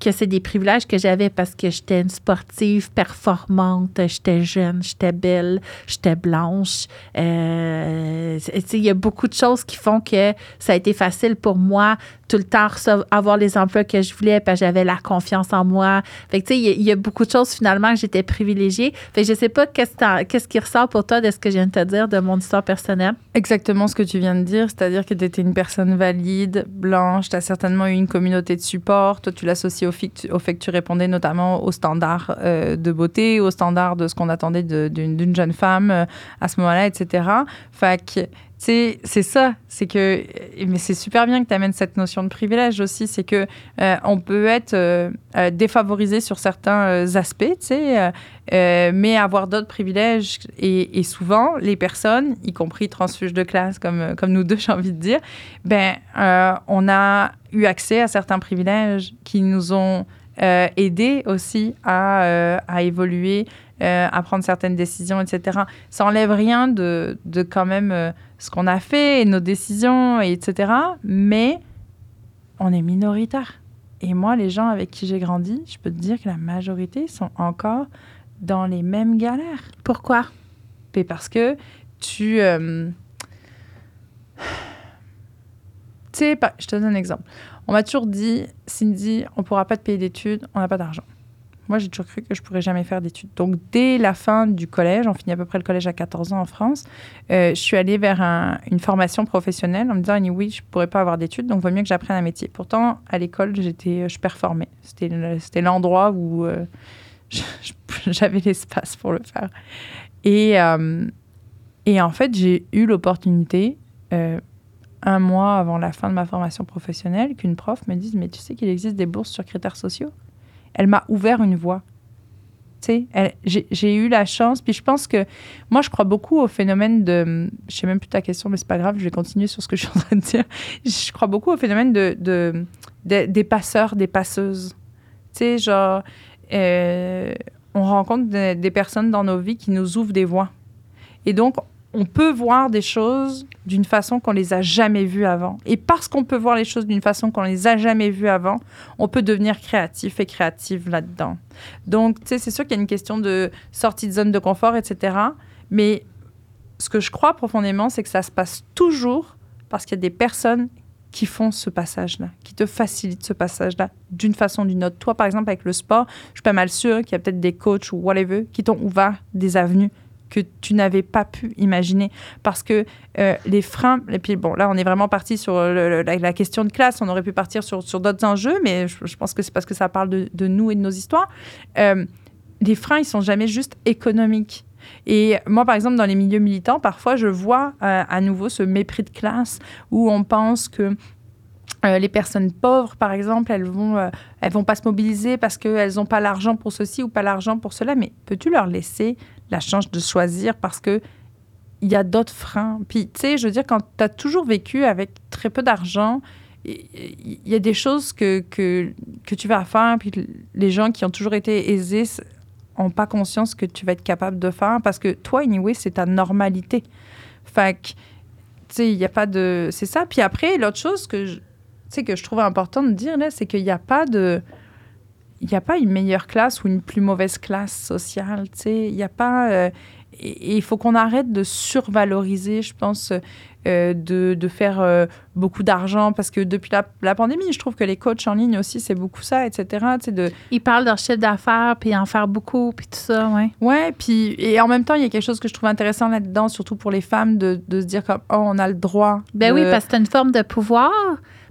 que c'est des privilèges que j'avais parce que j'étais une sportive performante, j'étais jeune, j'étais belle, j'étais blanche. Euh, il y a beaucoup de choses qui font que ça a été facile pour moi tout le temps avoir les emplois que je voulais, parce que j'avais la confiance en moi. Fait tu sais, il y, a beaucoup de choses finalement que j'étais privilégiée. Fait que je sais pas qu'est-ce, qu'est-ce qui ressort pour toi de ce que je viens de te dire de mon histoire personnelle. Exactement ce que tu viens de dire, c'est-à-dire que tu étais une personne valide, blanche, tu as certainement eu une communauté de support. Toi, tu l'associes au, au, fait que tu répondais notamment aux standards euh, de beauté, aux standards de ce qu'on attendait d'une, jeune femme euh, à ce moment-là, etc. Fait que c'est ça, c'est que mais c'est super bien que tu amènes cette notion de privilège aussi, c'est que euh, on peut être euh, euh, défavorisé sur certains aspects, tu sais, mais avoir d'autres privilèges. Et, souvent les personnes, y compris transfuges de classe comme comme nous deux, j'ai envie de dire, ben on a eu accès à certains privilèges qui nous ont aidés aussi à, à évoluer, à prendre certaines décisions, etc. Ça enlève rien de, de quand même ce qu'on a fait, nos décisions, etc. Mais on est minoritaire. Et moi, les gens avec qui j'ai grandi, je peux te dire que la majorité sont encore dans les mêmes galères. Pourquoi? parce que tu... Euh, tu sais, je te donne un exemple. On m'a toujours dit, Cindy, on pourra pas te payer d'études, on n'a pas d'argent. Moi, j'ai toujours cru que je pourrais jamais faire d'études. Donc, dès la fin du collège, on finit à peu près le collège à 14 ans en France, euh, je suis allée vers une formation professionnelle en me disant, oui, je pourrais pas avoir d'études, donc vaut mieux que j'apprenne un métier. Pourtant, à l'école, j'étais, je performais. C'était l'endroit où euh, j'avais l'espace pour le faire. Et, euh, et en fait, j'ai eu l'opportunité un mois avant la fin de ma formation professionnelle qu'une prof me dise Mais tu sais qu'il existe des bourses sur critères sociaux? Elle m'a ouvert une voie. Tu sais, j'ai eu la chance. Puis je pense que moi, je crois beaucoup au phénomène de. Je sais même plus ta question, mais c'est pas grave, je vais continuer sur ce que je suis en train de dire. Je crois beaucoup au phénomène de, de, des passeurs, des passeuses. Tu sais, genre, euh, on rencontre des personnes dans nos vies qui nous ouvrent des voies. Et donc, on peut voir des choses d'une façon qu'on les a jamais vues avant. Et parce qu'on peut voir les choses d'une façon qu'on les a jamais vues avant, on peut devenir créatif et créative là-dedans. Donc, tu sais, c'est sûr qu'il y a une question de sortie de zone de confort, etc. Mais ce que je crois profondément, c'est que ça se passe toujours parce qu'il y a des personnes qui font ce passage-là, qui te facilitent ce passage-là d'une façon ou d'une autre. Toi, par exemple, avec le sport, je suis pas mal sûre qu'il y a peut-être des coachs ou whatever qui t'ont ouvert des avenues que tu n'avais pas pu imaginer. Parce que euh, les freins, et puis bon, là, on est vraiment parti sur la, question de classe, on aurait pu partir sur, sur d'autres enjeux, mais je, pense que c'est parce que ça parle de, de, nous et de nos histoires. Euh, les freins, ils sont jamais juste économiques. Et moi, par exemple, dans les milieux militants, parfois, je vois euh, à nouveau ce mépris de classe où on pense que les personnes pauvres, par exemple, elles vont, elles vont pas se mobiliser parce qu'elles n'ont pas l'argent pour ceci ou pas l'argent pour cela. Mais peux-tu leur laisser la chance de choisir parce que il y a d'autres freins. Puis, tu sais, je veux dire, quand tu as toujours vécu avec très peu d'argent, il y a des choses que, que, que, tu vas faire, puis les gens qui ont toujours été aisés n'ont pas conscience que tu vas être capable de faire parce que toi, anyway, c'est ta normalité. Que, sais, il a pas de. C'est ça. Puis après, l'autre chose que je, tu que je trouve important de dire, là, c'est qu'il n'y a pas de. Il n'y a pas une meilleure classe ou une plus mauvaise classe sociale. Tu sais, il n'y a pas. euh, et il faut qu'on arrête de survaloriser, je pense, euh, de, de faire euh, beaucoup d'argent parce que depuis la, la pandémie, je trouve que les coachs en ligne aussi, c'est beaucoup ça, etc. De, Ils parlent de leur chiffre d'affaires, puis en faire beaucoup, puis tout ça, ouais. Ouais, puis et en même temps, il y a quelque chose que je trouve intéressant là-dedans, surtout pour les femmes, de, de se dire comme oh, on a le droit. Ben de- oui, parce que c'est une forme de pouvoir.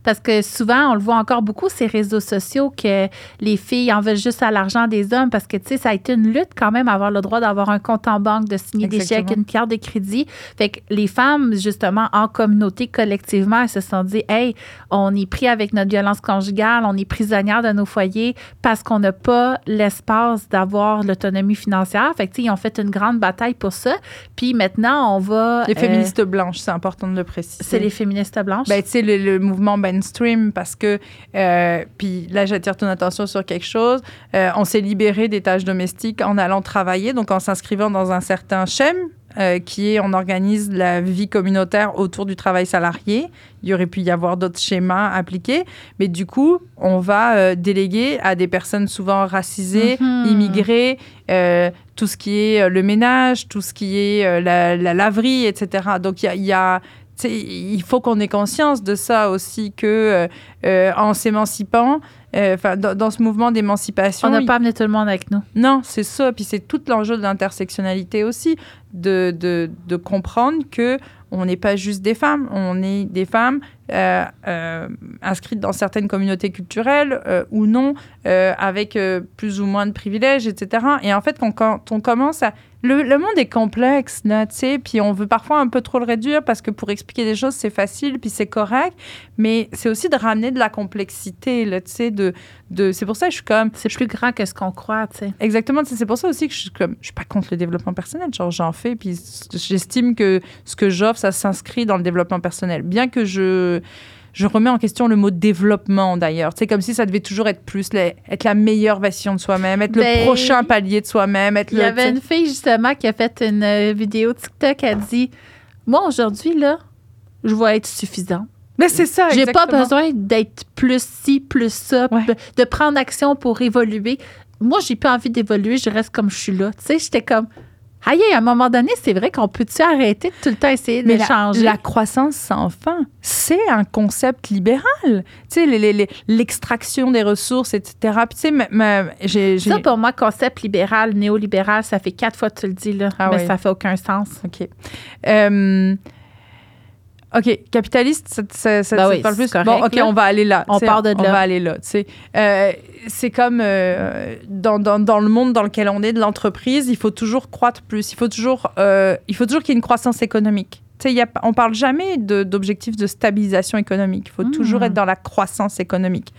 Parce que souvent, on le voit encore beaucoup, ces réseaux sociaux, que les filles en veulent juste à l'argent des hommes. Parce que, tu sais, ça a été une lutte quand même, avoir le droit d'avoir un compte en banque, de signer des chèques, une carte de crédit. Fait que les femmes, justement, en communauté, collectivement, elles se sont dit, hey, on est pris avec notre violence conjugale, on est prisonnière de nos foyers parce qu'on n'a pas l'espace d'avoir l'autonomie financière. Fait que, tu sais, ils ont fait une grande bataille pour ça. Puis maintenant, on va. Les euh, féministes blanches, c'est important de le préciser. c'est les féministes blanches. Ben, tu sais, le, le mouvement mainstream, parce que, euh, puis là, j'attire ton attention sur quelque chose. Euh, on s'est libéré des tâches domestiques en allant travailler, donc en s'inscrivant dans un certain schéma. euh, qui est on organise la vie communautaire autour du travail salarié. Il y aurait pu y avoir d'autres schémas appliqués, mais du coup, on va euh, déléguer à des personnes souvent racisées, Mhm. immigrées, euh, tout ce qui est le ménage, tout ce qui est la, la laverie, etc. Donc, il y a- y a il faut qu'on ait conscience de ça aussi, que euh, euh, en s'émancipant, euh, 'fin, dans, dans ce mouvement d'émancipation, On n'a pas amené tout le monde avec nous. non, c'est ça. Puis c'est tout l'enjeu de l'intersectionnalité aussi, de, de, de comprendre que on n'est pas juste des femmes, on est des femmes euh, euh, inscrites dans certaines communautés culturelles euh, ou non, avec plus ou moins de privilèges, etc. Et en fait, quand, quand on commence à... Le, le monde est complexe, là, tu sais, puis on veut parfois un peu trop le réduire parce que pour expliquer des choses, c'est facile, puis c'est correct, mais c'est aussi de ramener de la complexité, là, tu sais, de, de... C'est pour ça que je suis comme... C'est plus grand que ce qu'on croit, tu sais. Exactement, c'est pour ça aussi que je suis comme je suis pas contre le développement personnel, genre j'en fais puis j'estime que ce que j'offre ça s'inscrit dans le développement personnel. Bien que je je remets en question le mot développement d'ailleurs, sais comme si ça devait toujours être plus être la meilleure version de soi-même, être Ben, le prochain palier de soi-même, être Il y avait une fille, justement, qui a fait une euh, vidéo TikTok. Elle dit Moi, aujourd'hui, là, je vais être suffisant. Mais c'est ça J'ai pas besoin d'être plus ci, plus ça, Ouais. de prendre action pour évoluer. Moi, j'ai pas envie d'évoluer, je reste comme je suis là. Tu sais, j'étais comme. Aïe, à un moment donné, c'est vrai qu'on peut-tu arrêter de tout le temps essayer de Mais la, changer? la croissance sans fin, c'est un concept libéral. Tu sais, l'extraction des ressources, etc. Puis tu sais, j'ai- Ça, pour moi, concept libéral, néolibéral, ça fait quatre fois que tu le dis, là. Ah mais oui. ça fait aucun sens. OK. Euh, OK, capitaliste, ça, ça, ça, Ben ça te oui, parle plus? c'est bon, correct, OK, là. on va aller là. On part de On là. va aller là, tu sais. Euh, c'est comme euh, dans, dans, dans le monde dans lequel on est, de l'entreprise, il faut toujours croître plus. Il faut toujours, euh, il faut toujours qu'il y ait une croissance économique. Tu sais, on parle jamais de- d'objectifs de, stabilisation économique. Il faut Hmm. toujours être dans la croissance économique.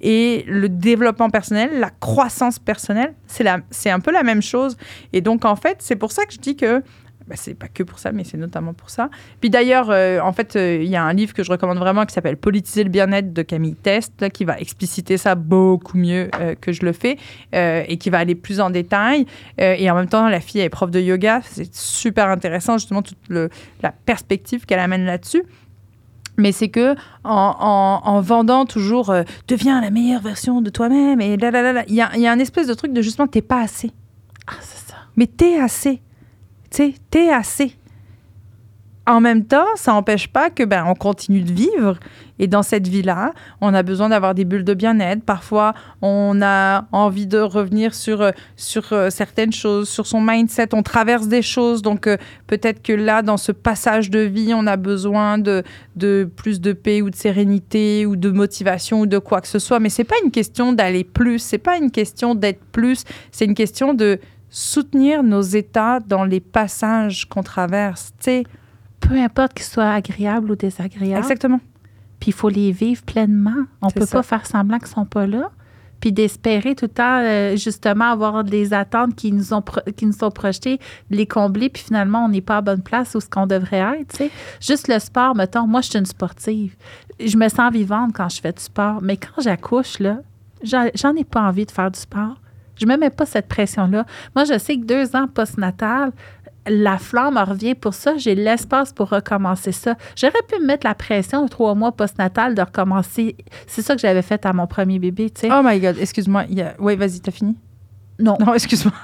Et le développement personnel, la croissance personnelle, c'est un peu la même chose. Et donc, en fait, c'est pour ça que je dis que bah, c'est pas que pour ça, mais c'est notamment pour ça. Puis d'ailleurs, euh, en fait, euh, il y a un livre que je recommande vraiment qui s'appelle Politiser le bien-être de Camille Test, là, qui va expliciter ça beaucoup mieux euh, que je le fais et qui va aller plus en détail. Et en même temps, la fille est prof de yoga. C'est super intéressant, justement, toute le- la perspective qu'elle amène là-dessus. Mais c'est que en, en- en vendant toujours euh, deviens la meilleure version de toi-même et là là là il y a, y a un espèce de truc de justement t'es pas assez. Ah, c'est ça. Mais t'es assez. Tu t'es assez. En même temps, ça n'empêche pas que ben on continue de vivre. Et dans cette vie-là, on a besoin d'avoir des bulles de bien-être. Parfois, on a envie de revenir sur, euh, sur euh, certaines choses, sur son mindset. On traverse des choses. Donc, euh, peut-être que là, dans ce passage de vie, on a besoin de, de plus de paix ou de sérénité ou de motivation ou de quoi que ce soit. Mais c'est pas une question d'aller plus. C'est pas une question d'être plus. C'est une question de soutenir nos états dans les passages qu'on traverse. Tu sais, Peu importe qu'ils soient agréables ou désagréables. exactement. Puis il faut les vivre pleinement. On C'est peut ça. pas faire semblant qu'ils sont pas là. Puis d'espérer tout le temps, euh, justement, avoir des attentes qui nous, ont qui nous sont projetées, les combler, puis finalement, on n'est pas à bonne place où ce qu'on devrait être. tu sais. Juste le sport, mettons, moi, je suis une sportive. Je me sens vivante quand je fais du sport. Mais quand j'accouche, là, j'en ai pas envie de faire du sport. Je me mets pas cette pression-là. Moi, je sais que deux ans postnatal, la flamme revient pour ça. J'ai l'espace pour recommencer ça. J'aurais pu me mettre la pression trois mois postnatal de recommencer. C'est ça que j'avais fait à mon premier bébé, tu sais. Oh my God, excuse-moi. Oui, vas-y, t'as fini? Non. Non, excuse-moi.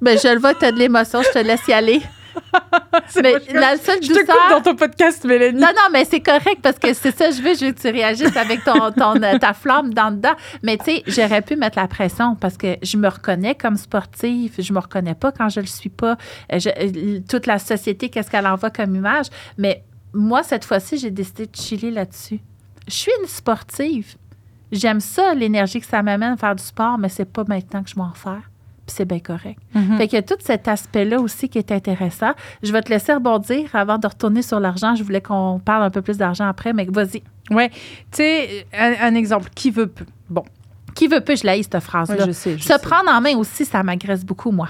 Ben, je le vois que tu as de l'émotion, je te laisse y aller. Mais la seule Je te coupe dans ton podcast, Mélanie. Non, non, mais c'est correct parce que c'est ça, je veux, je veux que tu réagisses avec ton, ton, euh, ta flamme dans dedans. Mais tu sais, j'aurais pu mettre la pression parce que je me reconnais comme sportive. Je me reconnais pas quand je le suis pas. Euh, je- euh, toute la société, qu'est-ce qu'elle envoie comme image. Mais moi, cette fois-ci, j'ai décidé de chiller là-dessus. Je suis une sportive. J'aime ça, l'énergie que ça m'amène à faire du sport, mais c'est pas maintenant que je vais en faire. C'est bien correct. Mhm. Fait qu'il y a tout cet aspect-là aussi qui est intéressant. Je vais te laisser rebondir avant de retourner sur l'argent. Je voulais qu'on parle un peu plus d'argent après, mais vas-y. Ouais. Tu sais, un, un exemple, qui veut peu? Bon, Qui veut peu, je l'ai, cette phrase-là. Je sais. je Se sais. prendre en main aussi, ça m'agresse beaucoup, moi.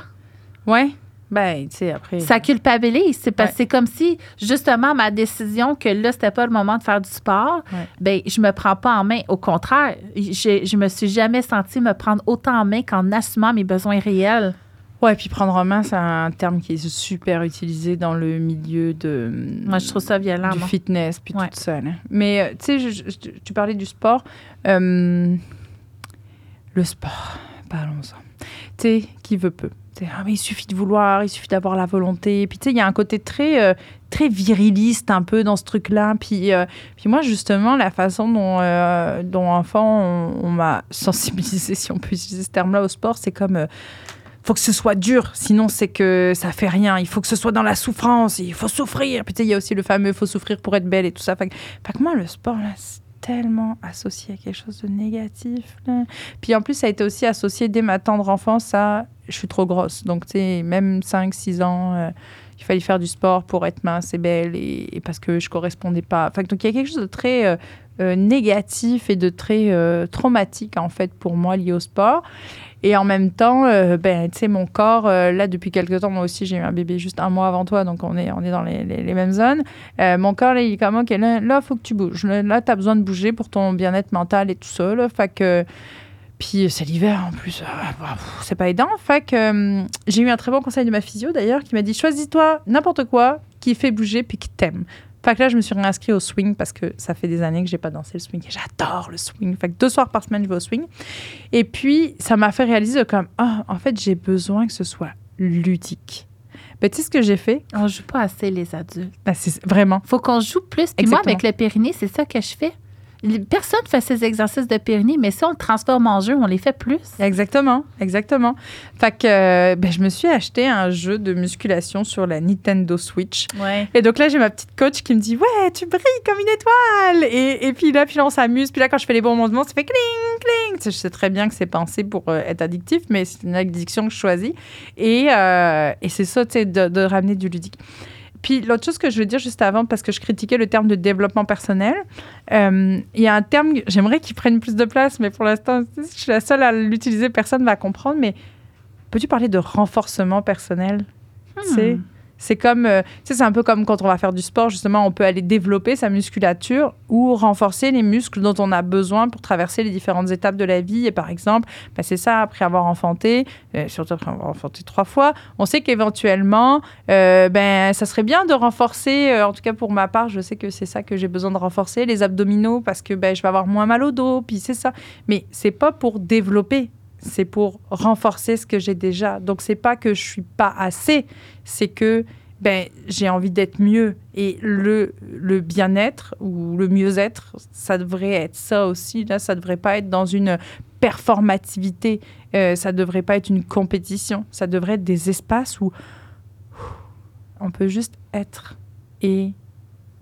Ouais. Ben, tu sais, après. Ça culpabilise. C'est parce Ouais. c'est comme si, justement, ma décision que là, c'était pas le moment de faire du sport, Ouais. ben je me prends pas en main. Au contraire, je, je me suis jamais sentie me prendre autant en main qu'en assumant mes besoins réels. Ouais, puis prendre en main, c'est un terme qui est super utilisé dans le milieu de. Moi, je trouve ça violent. du moi. fitness, puis Ouais. tout ça. là. Mais euh, tu sais, tu parlais du sport. Euh, le sport, parlons-en. Tu sais, qui veut peu. Ah, mais il suffit de vouloir, il suffit d'avoir la volonté. Puis tu sais, il y a un côté très, euh, très viriliste un peu dans ce truc-là. Puis, euh, puis moi, justement, la façon dont, euh, dont enfant, on, m'a sensibilisé, si on peut utiliser ce terme-là, au sport, c'est comme... euh, faut que ce soit dur, sinon c'est que ça fait rien. Il faut que ce soit dans la souffrance, il faut souffrir. Puis il y a aussi le fameux faut souffrir pour être belle et tout ça. Fait, moi, le sport, là, c'est tellement associé à quelque chose de négatif. Puis en plus, ça a été aussi associé dès ma tendre enfance à je suis trop grosse. Donc, tu sais, même 5-6 ans, euh, il fallait faire du sport pour être mince et belle et, parce que je correspondais pas. Que donc, il y a quelque chose de très euh, euh, négatif et de très euh, traumatique, en fait, pour moi, lié au sport. Et en même temps, ben, tu sais, mon corps, là, depuis quelques temps, moi aussi, j'ai eu un bébé juste un mois avant toi, donc on est, on est dans les, les- mêmes zones. Mon corps, là, il est comme, OK, là, il faut que tu bouges. Là, tu as besoin de bouger pour ton bien-être mental et tout ça. Là, fait que. Puis c'est l'hiver en plus, Ah, bah, c'est pas aidant. Fait que hum, j'ai eu un très bon conseil de ma physio d'ailleurs qui m'a dit choisis-toi n'importe quoi qui fait bouger puis qui t'aime. Fait que là, je me suis réinscrite au swing parce que ça fait des années que j'ai pas dansé le swing et j'adore le swing. Fait que deux soirs par semaine, je vais au swing. Et puis, ça m'a fait réaliser comme, ah, en fait, j'ai besoin que ce soit ludique. Ben, tu sais ce que j'ai fait? On joue pas assez, les adultes. Ben, c'est vraiment. faut qu'on joue plus. Puis moi, avec le périnée, c'est ça que je fais. Personne fait ces exercices de périnée, mais si on le transforme en jeu, on les fait plus. Exactement, exactement. Fait que euh, ben, je me suis acheté un jeu de musculation sur la Nintendo Switch. Ouais. Et donc là, j'ai ma petite coach qui me dit Ouais, tu brilles comme une étoile Et, et puis là, puis là, on s'amuse. Puis là, quand je fais les bons mouvements, ça fait cling, cling. Je sais très bien que c'est pensé pour euh, être addictif, mais c'est une addiction que je choisis. Et, euh, et c'est ça, tu sais, de, de ramener du ludique. Puis l'autre chose que je veux dire juste avant, parce que je critiquais le terme de développement personnel, euh, il y a un terme, j'aimerais qu'il prenne plus de place, mais pour l'instant, je suis la seule à l'utiliser, personne ne va comprendre. Mais peux-tu parler de renforcement personnel? Hmm. C'est comme, euh, c'est un peu comme quand on va faire du sport, justement, on peut aller développer sa musculature ou renforcer les muscles dont on a besoin pour traverser les différentes étapes de la vie. Et par exemple, ben, c'est ça, après avoir enfanté, euh, surtout après avoir enfanté trois fois, on sait qu'éventuellement, euh, ben, ça serait bien de renforcer, en tout cas pour ma part, je sais que c'est ça que j'ai besoin de renforcer, les abdominaux, parce que ben, je vais avoir moins mal au dos, puis c'est ça. Mais c'est pas pour développer, c'est pour renforcer ce que j'ai déjà. Donc c'est pas que je suis pas assez, c'est que ben, j'ai envie d'être mieux. Et le, le bien-être ou le mieux-être, ça devrait être ça aussi. Là, ça devrait pas être dans une performativité. Euh, ça devrait pas être une compétition. Ça devrait être des espaces où on peut juste être et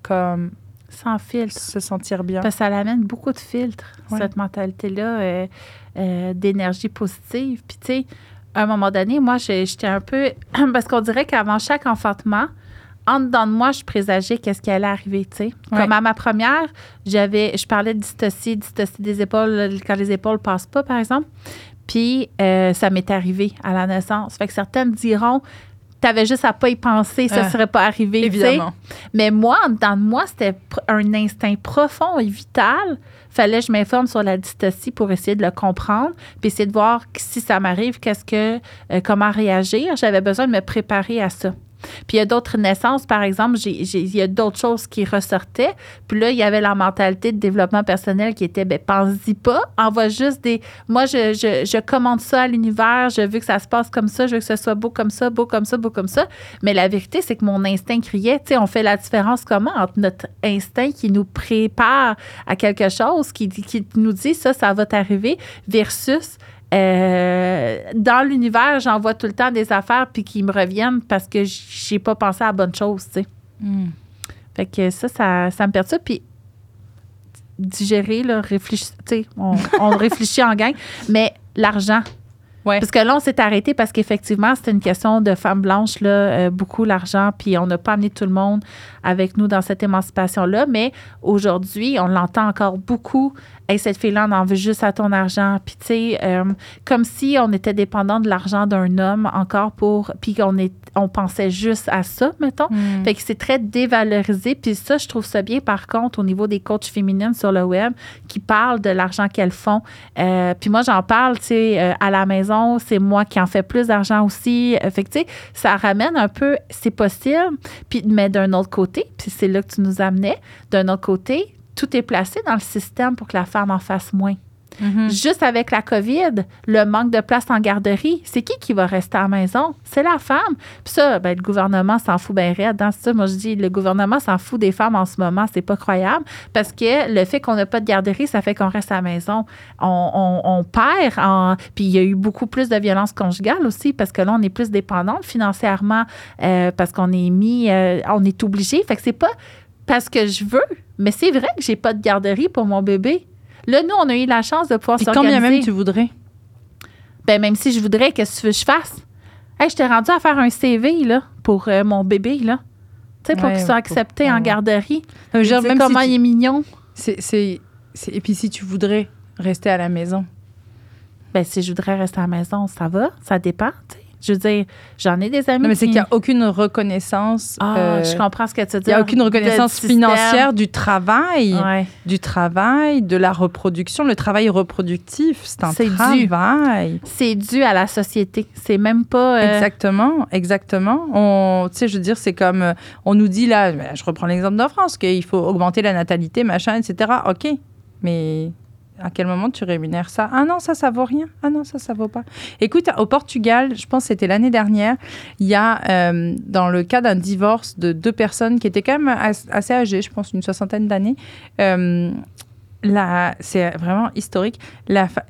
comme Sans filtre. se sentir bien. Parce que ça l'amène beaucoup de filtres, Ouais. cette mentalité-là euh, euh, d'énergie positive. Puis, tu sais, à un moment donné, moi, j'étais un peu. Parce qu'on dirait qu'avant chaque enfantement, en dedans de moi, je présageais qu'est-ce qui allait arriver, tu sais. Ouais. Comme à ma première, j'avais, je parlais de dystocie, dystocie des épaules, quand les épaules passent pas, par exemple. Puis, euh, ça m'est arrivé à la naissance. Fait que certaines diront, tu avais juste à pas y penser, ça Ah, serait pas arrivé. Évidemment. Mais moi, en dedans de moi, c'était un instinct profond et vital. Fallait que je m'informe sur la dystocie pour essayer de le comprendre, puis essayer de voir si ça m'arrive, qu'est-ce que, euh, comment réagir. J'avais besoin de me préparer à ça. Puis il y a d'autres naissances, par exemple, j'ai- j'ai- il y a d'autres choses qui ressortaient. Puis là, il y avait la mentalité de développement personnel qui était, ben, pense-y pas, envoie juste des. Moi, je, je, je commande ça à l'univers, je veux que ça se passe comme ça, je veux que ce soit beau comme ça, beau comme ça, beau comme ça. Mais la vérité, c'est que mon instinct criait. Tu sais, on fait la différence comment entre notre instinct qui nous prépare à quelque chose, qui, qui nous dit ça, ça va t'arriver, versus euh, dans l'univers, j'envoie tout le temps des affaires puis qui me reviennent parce que j'ai pas pensé à la bonne chose, tu sais. Mm. Fait que ça, ça, ça me perturbe. Puis digérer, là, réfléchir, tu sais, on, on réfléchit en gang, mais l'argent. Ouais. Parce que là, on s'est arrêté parce qu'effectivement, c'était une question de femmes blanches, là, euh, beaucoup l'argent, puis on n'a pas amené tout le monde avec nous dans cette émancipation-là. Mais aujourd'hui, on l'entend encore beaucoup. Hey, cette fille-là, on en veut juste à ton argent. Puis, tu sais, euh, comme si on était dépendant de l'argent d'un homme encore pour. Puis qu'on est, on pensait juste à ça, mettons. Mm. Fait que c'est très dévalorisé. Puis ça, je trouve ça bien, par contre, au niveau des coachs féminines sur le web qui parlent de l'argent qu'elles font. Euh, puis moi, j'en parle, tu sais, euh, à la maison, c'est moi qui en fais plus d'argent aussi. Fait que, tu sais, ça ramène un peu, c'est possible. Puis, mais d'un autre côté, puis c'est là que tu nous amenais, d'un autre côté, tout est placé dans le système pour que la femme en fasse moins. Mhm. Juste avec la COVID, le manque de place en garderie, c'est qui qui va rester à la maison? C'est la femme. Puis ça, ben, le gouvernement s'en fout bien raide. Dans ça, moi, je dis, le gouvernement s'en fout des femmes en ce moment. C'est pas croyable parce que le fait qu'on n'a pas de garderie, ça fait qu'on reste à la maison. On, on- perd. Puis il y a eu beaucoup plus de violence conjugale aussi parce que là, on est plus dépendante financièrement euh, parce qu'on est mis, euh, on est obligé. Fait que c'est pas parce que je veux, mais c'est vrai que j'ai pas de garderie pour mon bébé. Là, nous, on a eu la chance de pouvoir s'organiser. combien même tu voudrais? Ben, même si je voudrais, qu'est-ce que tu veux que je fasse? Hey, je t'ai rendu à faire un CV, là, pour euh, mon bébé, là. Tu sais, pour Ouais, qu'il soit pour- accepté en ouais. garderie. Non, je dire, même comment si tu- il est mignon. c'est, c'est, c'est- Et puis si tu voudrais rester à la maison? Ben, si je voudrais rester à la maison, ça va, ça dépend, tu sais. Je veux dire, j'en ai des amis Non, mais c'est qui- qu'il n'y a aucune reconnaissance. Ah, euh, je comprends ce que tu veux Il n'y a aucune reconnaissance financière du travail, Ouais. du travail, de la reproduction. Le travail reproductif, c'est un travail. C'est dû à la société. C'est même pas... euh, Exactement, exactement. Tu sais, je veux dire, c'est comme euh, on nous dit là, ben, je reprends l'exemple de France, qu'il faut augmenter la natalité, machin, etc. Ok, mais à quel moment tu rémunères ça? Ah non, ça, ça vaut rien. Ah non, ça, ça vaut pas. Écoute, au Portugal, je pense que c'était l'année dernière, il y a, euh, dans le cas d'un divorce de deux personnes qui étaient quand même as- assez âgées, je pense une soixantaine d'années, euh, c'est vraiment historique.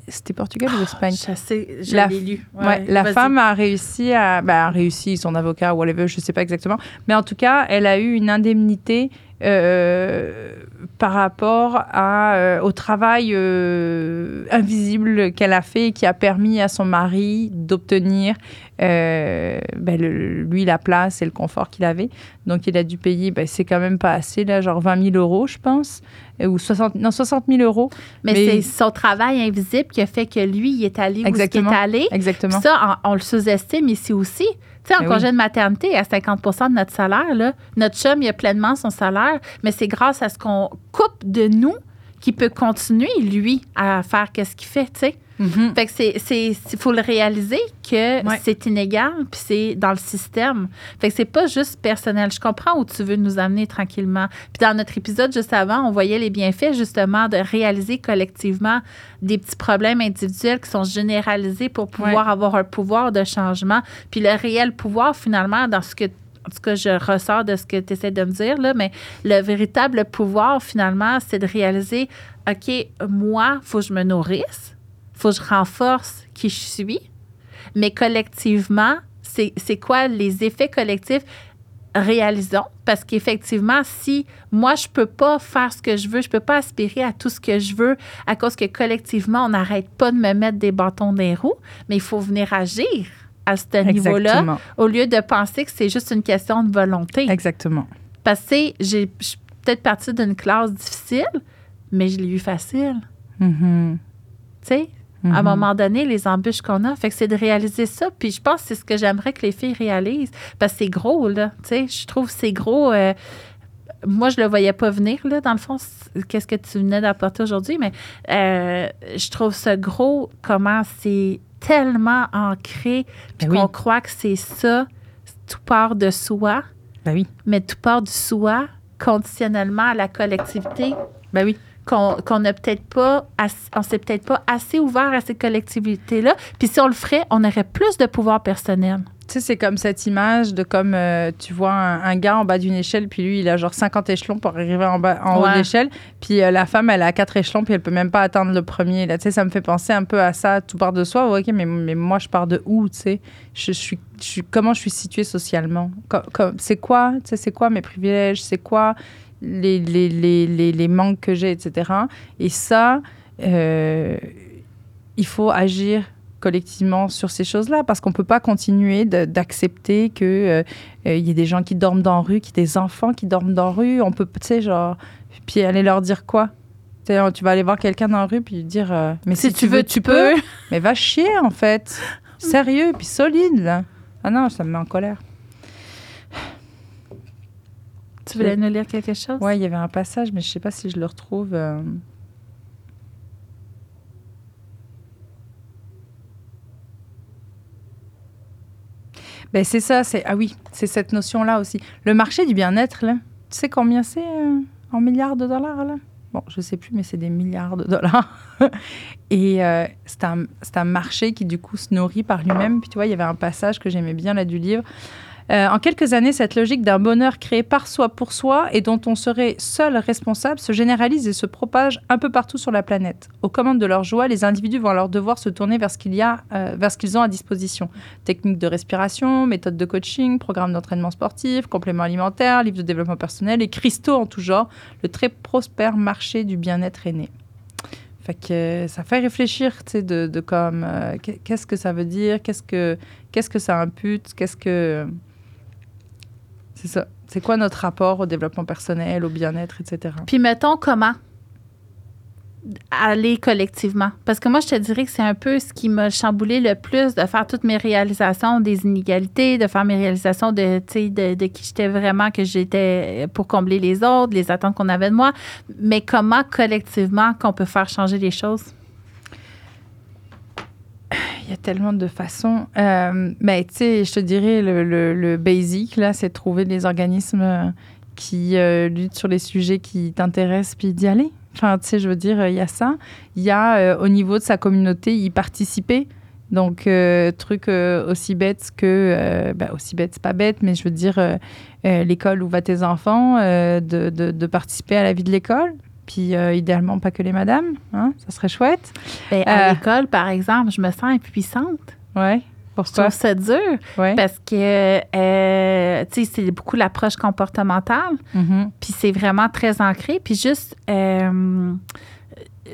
C'était Portugal ou Espagne? sais, je La- l'ai lu. Ouais, la femme a réussi à, bah, a réussi son avocat whatever, je sais pas exactement, mais en tout cas, elle a eu une indemnité euh, par rapport à, euh, au travail euh, invisible qu'elle a fait et qui a permis à son mari d'obtenir ben, le- lui la place et le confort qu'il avait. Donc il a dû payer, ben, c'est quand même pas assez là, genre 20 000 euros, je pense, ou 60, non 60 000 euros. Mais, mais- c'est son travail invisible qui a fait que lui, il est allé où Exactement. il est allé. Exactement. Puis ça, on, on le sous-estime ici aussi. Tu sais, en Ben congé oui. de maternité, à 50% de notre salaire, là, notre chum, il a pleinement son salaire, mais c'est grâce à ce qu'on coupe de nous qu'il peut continuer, lui, à faire qu'est-ce qu'il fait, tu sais. Mhm. Fait que c'est, il faut le réaliser que Ouais. c'est inégal, puis c'est dans le système. Fait que c'est pas juste personnel. Je comprends où tu veux nous amener tranquillement. Puis dans notre épisode juste avant, on voyait les bienfaits justement de réaliser collectivement des petits problèmes individuels qui sont généralisés pour pouvoir avoir un pouvoir de changement. Puis le réel pouvoir finalement dans ce que en tout cas, je ressors de ce que tu essaies de me dire, là, mais le véritable pouvoir, finalement, c'est de réaliser, OK, moi, faut que je me nourrisse, faut que je renforce qui je suis, mais collectivement, c'est quoi les effets collectifs? Réalisons, parce qu'effectivement, si moi, je peux pas faire ce que je veux, je peux pas aspirer à tout ce que je veux à cause que collectivement, on n'arrête pas de me mettre des bâtons dans les roues, mais il faut venir agir à ce niveau-là au lieu de penser que c'est juste une question de volonté. Exactement. Parce que j'ai- je suis peut-être partie d'une classe difficile, mais je l'ai eu facile. Mhm. Tu sais, À un Mhm. moment donné, les embûches qu'on a. Fait que c'est de réaliser ça. Puis je pense que c'est ce que j'aimerais que les filles réalisent. Parce que c'est gros, là. Tu sais, je trouve que c'est gros. euh, moi, je le voyais pas venir, là, dans le fond. Qu'est-ce que tu venais d'apporter aujourd'hui? Mais euh, je trouve ça gros, comment c'est tellement ancré, puis Ben oui. qu'on croit que c'est ça, tout part de soi, Ben oui. mais tout part du soi, conditionnellement à la collectivité Ben oui. qu'on qu'on n'a peut-être pas, on s'est peut-être pas assez ouvert à cette collectivité-là. Puis si on le ferait, on aurait plus de pouvoir personnel. Tu sais, c'est comme cette image de comme euh, tu vois un, un gars en bas d'une échelle, puis lui, il a genre 50 échelons pour arriver en, bas, en haut de l'échelle. Puis euh, la femme, elle a 4 échelons, puis elle peut même pas atteindre le premier. Là, tu sais, ça me fait penser un peu à ça. Tout part de soi. Ouais, ok, mais, mais moi, je pars de où, tu sais? Je, je suis, je suis, Comment je suis située socialement? C'est quoi, tu sais, c'est quoi mes privilèges? C'est quoi les, les, les, les, les manques que j'ai, etc. Et ça, euh, il faut agir collectivement sur ces choses-là parce qu'on peut pas continuer d'accepter que euh, euh, y ait des gens qui dorment dans la rue, qu'il y ait des enfants qui dorment dans la rue. On peut, tu sais, genre, puis aller leur dire quoi? Tu vas aller voir quelqu'un dans la rue puis lui dire, euh, mais si, tu veux, tu peux. Mais va chier en fait, sérieux puis solide là. Ah non, ça me met en colère. Tu voulais nous lire quelque chose? Ouais, il y avait un passage, mais je sais pas si je le retrouve. euh. Ben, c'est ça, c'est ah oui, c'est cette notion-là aussi. Le marché du bien-être, là, tu sais combien c'est euh, en milliards de dollars là? Bon, je sais plus, mais c'est des milliards de dollars. Et euh, c'est un, c'est un marché qui du coup se nourrit par lui-même. Puis tu vois, il y avait un passage que j'aimais bien là du livre. Euh, en quelques années, cette logique d'un bonheur créé par soi pour soi et dont on serait seul responsable se généralise et se propage un peu partout sur la planète. Aux commandes de leur joie, les individus vont alors devoir se tourner vers ce euh, vers ce qu'ils ont à disposition. Techniques de respiration, méthodes de coaching, programmes d'entraînement sportif, compléments alimentaires, livres de développement personnel et cristaux en tout genre. Le très prospère marché du bien-être est né. Euh, ça fait réfléchir, tu sais, de, de comme euh, qu'est- qu'est-ce que ça veut dire, qu'est-ce que qu'est-ce que ça impute, qu'est-ce que c'est ça. C'est quoi notre rapport au développement personnel, au bien-être, etc. Puis mettons comment aller collectivement. Parce que moi, je te dirais que c'est un peu ce qui m'a chamboulé le plus de faire toutes mes réalisations des inégalités, de faire mes réalisations de, de, de qui j'étais vraiment, que j'étais pour combler les autres, les attentes qu'on avait de moi. Mais comment collectivement qu'on peut faire changer les choses? Il y a tellement de façons. Euh, mais tu sais, je te dirais, le, le, le basic, là, c'est de trouver des organismes qui euh, luttent sur les sujets qui t'intéressent, puis d'y aller. Enfin, tu sais, je veux dire, il y a ça. Il y a, euh, au niveau de sa communauté, y participer. Donc, euh, truc aussi bête que... euh, bah, aussi bête, c'est pas bête, mais je veux dire, l'école où va tes enfants, de, de participer à la vie de l'école. Puis, euh, idéalement, pas que les madames. Hein, ça serait chouette. Ben, à Euh. l'école, par exemple, je me sens impuissante. Je Pourquoi? trouve ça dur Ouais. parce que, euh, tu sais, c'est beaucoup l'approche comportementale. Mhm. Puis c'est vraiment très ancré. Puis juste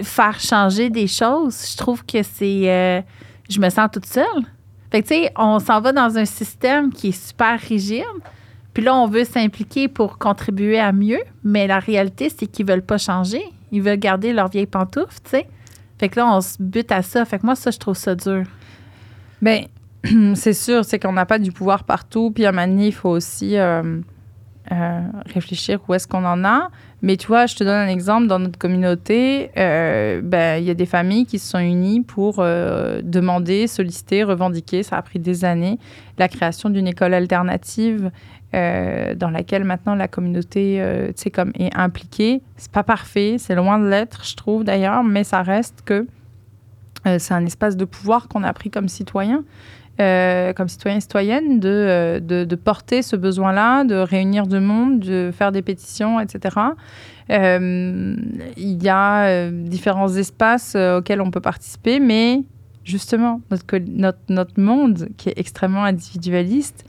faire changer des choses, je trouve que c'est. je me sens toute seule. Fait que, tu sais, on s'en va dans un système qui est super rigide. Puis là, on veut s'impliquer pour contribuer à mieux. Mais la réalité, c'est qu'ils veulent pas changer. Ils veulent garder leur vieille pantoufle, tu sais. Fait que là, on se bute à ça. Fait que moi, ça, je trouve ça dur. Ben, c'est sûr, c'est qu'on n'a pas du pouvoir partout. Puis à un il faut aussi euh, euh, réfléchir où est-ce qu'on en a. Mais tu vois, je te donne un exemple. Dans notre communauté, euh, ben, il y a des familles qui se sont unies pour euh, demander, solliciter, revendiquer, ça a pris des années, la création d'une école alternative euh, dans laquelle maintenant la communauté comme est impliquée. C'est pas parfait, c'est loin de l'être, je trouve d'ailleurs, mais ça reste que c'est un espace de pouvoir qu'on a pris comme citoyen, euh, comme citoyen et citoyenne, de, euh, de, de porter ce besoin-là, de réunir du monde, de faire des pétitions, etc. Euh, il y a différents espaces auxquels on peut participer, mais justement, notre, notre, notre monde, qui est extrêmement individualiste,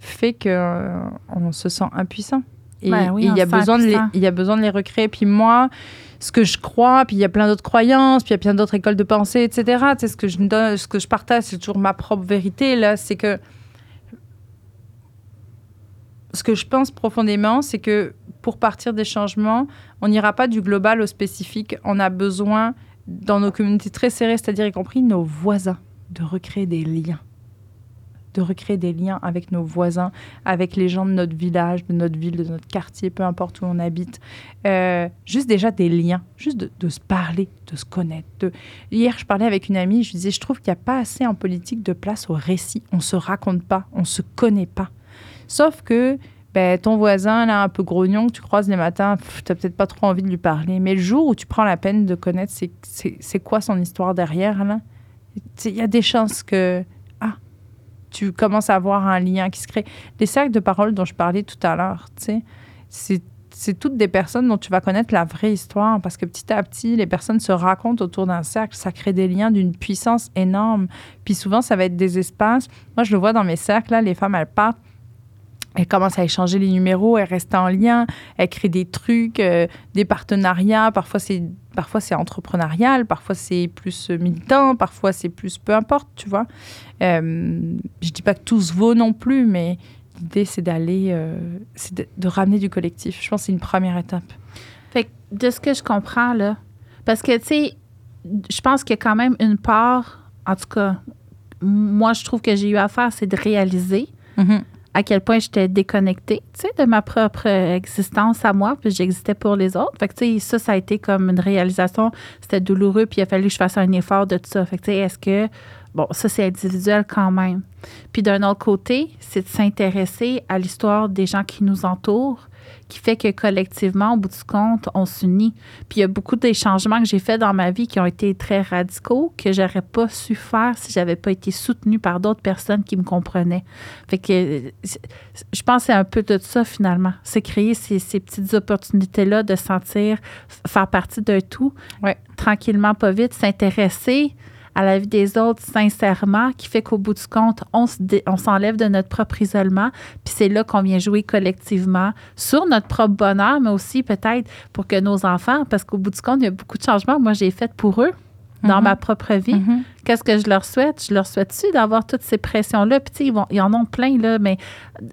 fait qu'on on se sent impuissant. Et oui, et il y a besoin de les, il y a besoin de les recréer. Puis moi, ce que je crois, puis il y a plein d'autres croyances, puis il y a plein d'autres écoles de pensée, etc. Sais, ce que je donne, ce que je partage, c'est toujours ma propre vérité là. C'est que ce que je pense profondément, c'est que pour partir des changements, on n'ira pas du global au spécifique. On a besoin dans nos communautés très serrées, c'est-à-dire y compris nos voisins, de recréer des liens de recréer des liens avec nos voisins, avec les gens de notre village, de notre ville, de notre quartier, peu importe où on habite. Euh, juste déjà des liens, juste de, se parler, de se connaître. Hier, je parlais avec une amie, je disais, je trouve qu'il n'y a pas assez en politique de place au récit. On se raconte pas, on se connaît pas. Sauf que ben, ton voisin, là, un peu grognon, que tu croises les matins, tu n'as peut-être pas trop envie de lui parler. Mais le jour où tu prends la peine de connaître c'est quoi son histoire derrière, là, il y a des chances que tu commences à avoir un lien qui se crée. Les cercles de parole dont je parlais tout à l'heure, sais, c'est toutes des personnes dont tu vas connaître la vraie histoire parce que petit à petit, les personnes se racontent autour d'un cercle, ça crée des liens d'une puissance énorme. Puis souvent, ça va être des espaces. Moi, je le vois dans mes cercles, là, les femmes, elles partent elles commencent à échanger les numéros, elles restent en lien, elles créent des trucs, euh, des partenariats. Parfois, c'est parfois c'est entrepreneurial, parfois c'est plus militant, parfois c'est plus peu importe, tu vois. Euh, je dis pas que tout se vaut non plus, mais l'idée c'est d'aller, euh, c'est de, ramener du collectif. Je pense que c'est une première étape. Fait de ce que je comprends là, parce que tu sais, je pense qu'il y a quand même une part, en tout cas, moi je trouve que j'ai eu à faire, c'est de réaliser. Mm-hmm à quel point j'étais déconnectée, tu sais, de ma propre existence à moi, puis j'existais pour les autres. Fait que, tu sais, ça, ça a été comme une réalisation. C'était douloureux, puis il a fallu que je fasse un effort de tout ça. Fait tu sais, est-ce que, bon, ça, c'est individuel quand même. Puis d'un autre côté, c'est de s'intéresser à l'histoire des gens qui nous entourent, qui fait que collectivement, au bout du compte, on s'unit. Puis il y a beaucoup des changements que j'ai faits dans ma vie qui ont été très radicaux, que j'aurais pas su faire si j'avais pas été soutenue par d'autres personnes qui me comprenaient. Fait que je pense que c'est un peu de ça finalement. C'est créer ces, ces petites opportunités-là de sentir faire partie d'un tout, ouais. tranquillement, pas vite, s'intéresser à la vie des autres sincèrement, qui fait qu'au bout du compte, on, on s'enlève de notre propre isolement, puis c'est là qu'on vient jouer collectivement sur notre propre bonheur, mais aussi peut-être pour que nos enfants, parce qu'au bout du compte, il y a beaucoup de changements que moi j'ai fait pour eux dans mm-hmm. ma propre vie. Mm-hmm. Qu'est-ce que je leur souhaite? Je leur souhaite-tu d'avoir toutes ces pressions-là? Puis, tu sais, ils, en ont plein, là, mais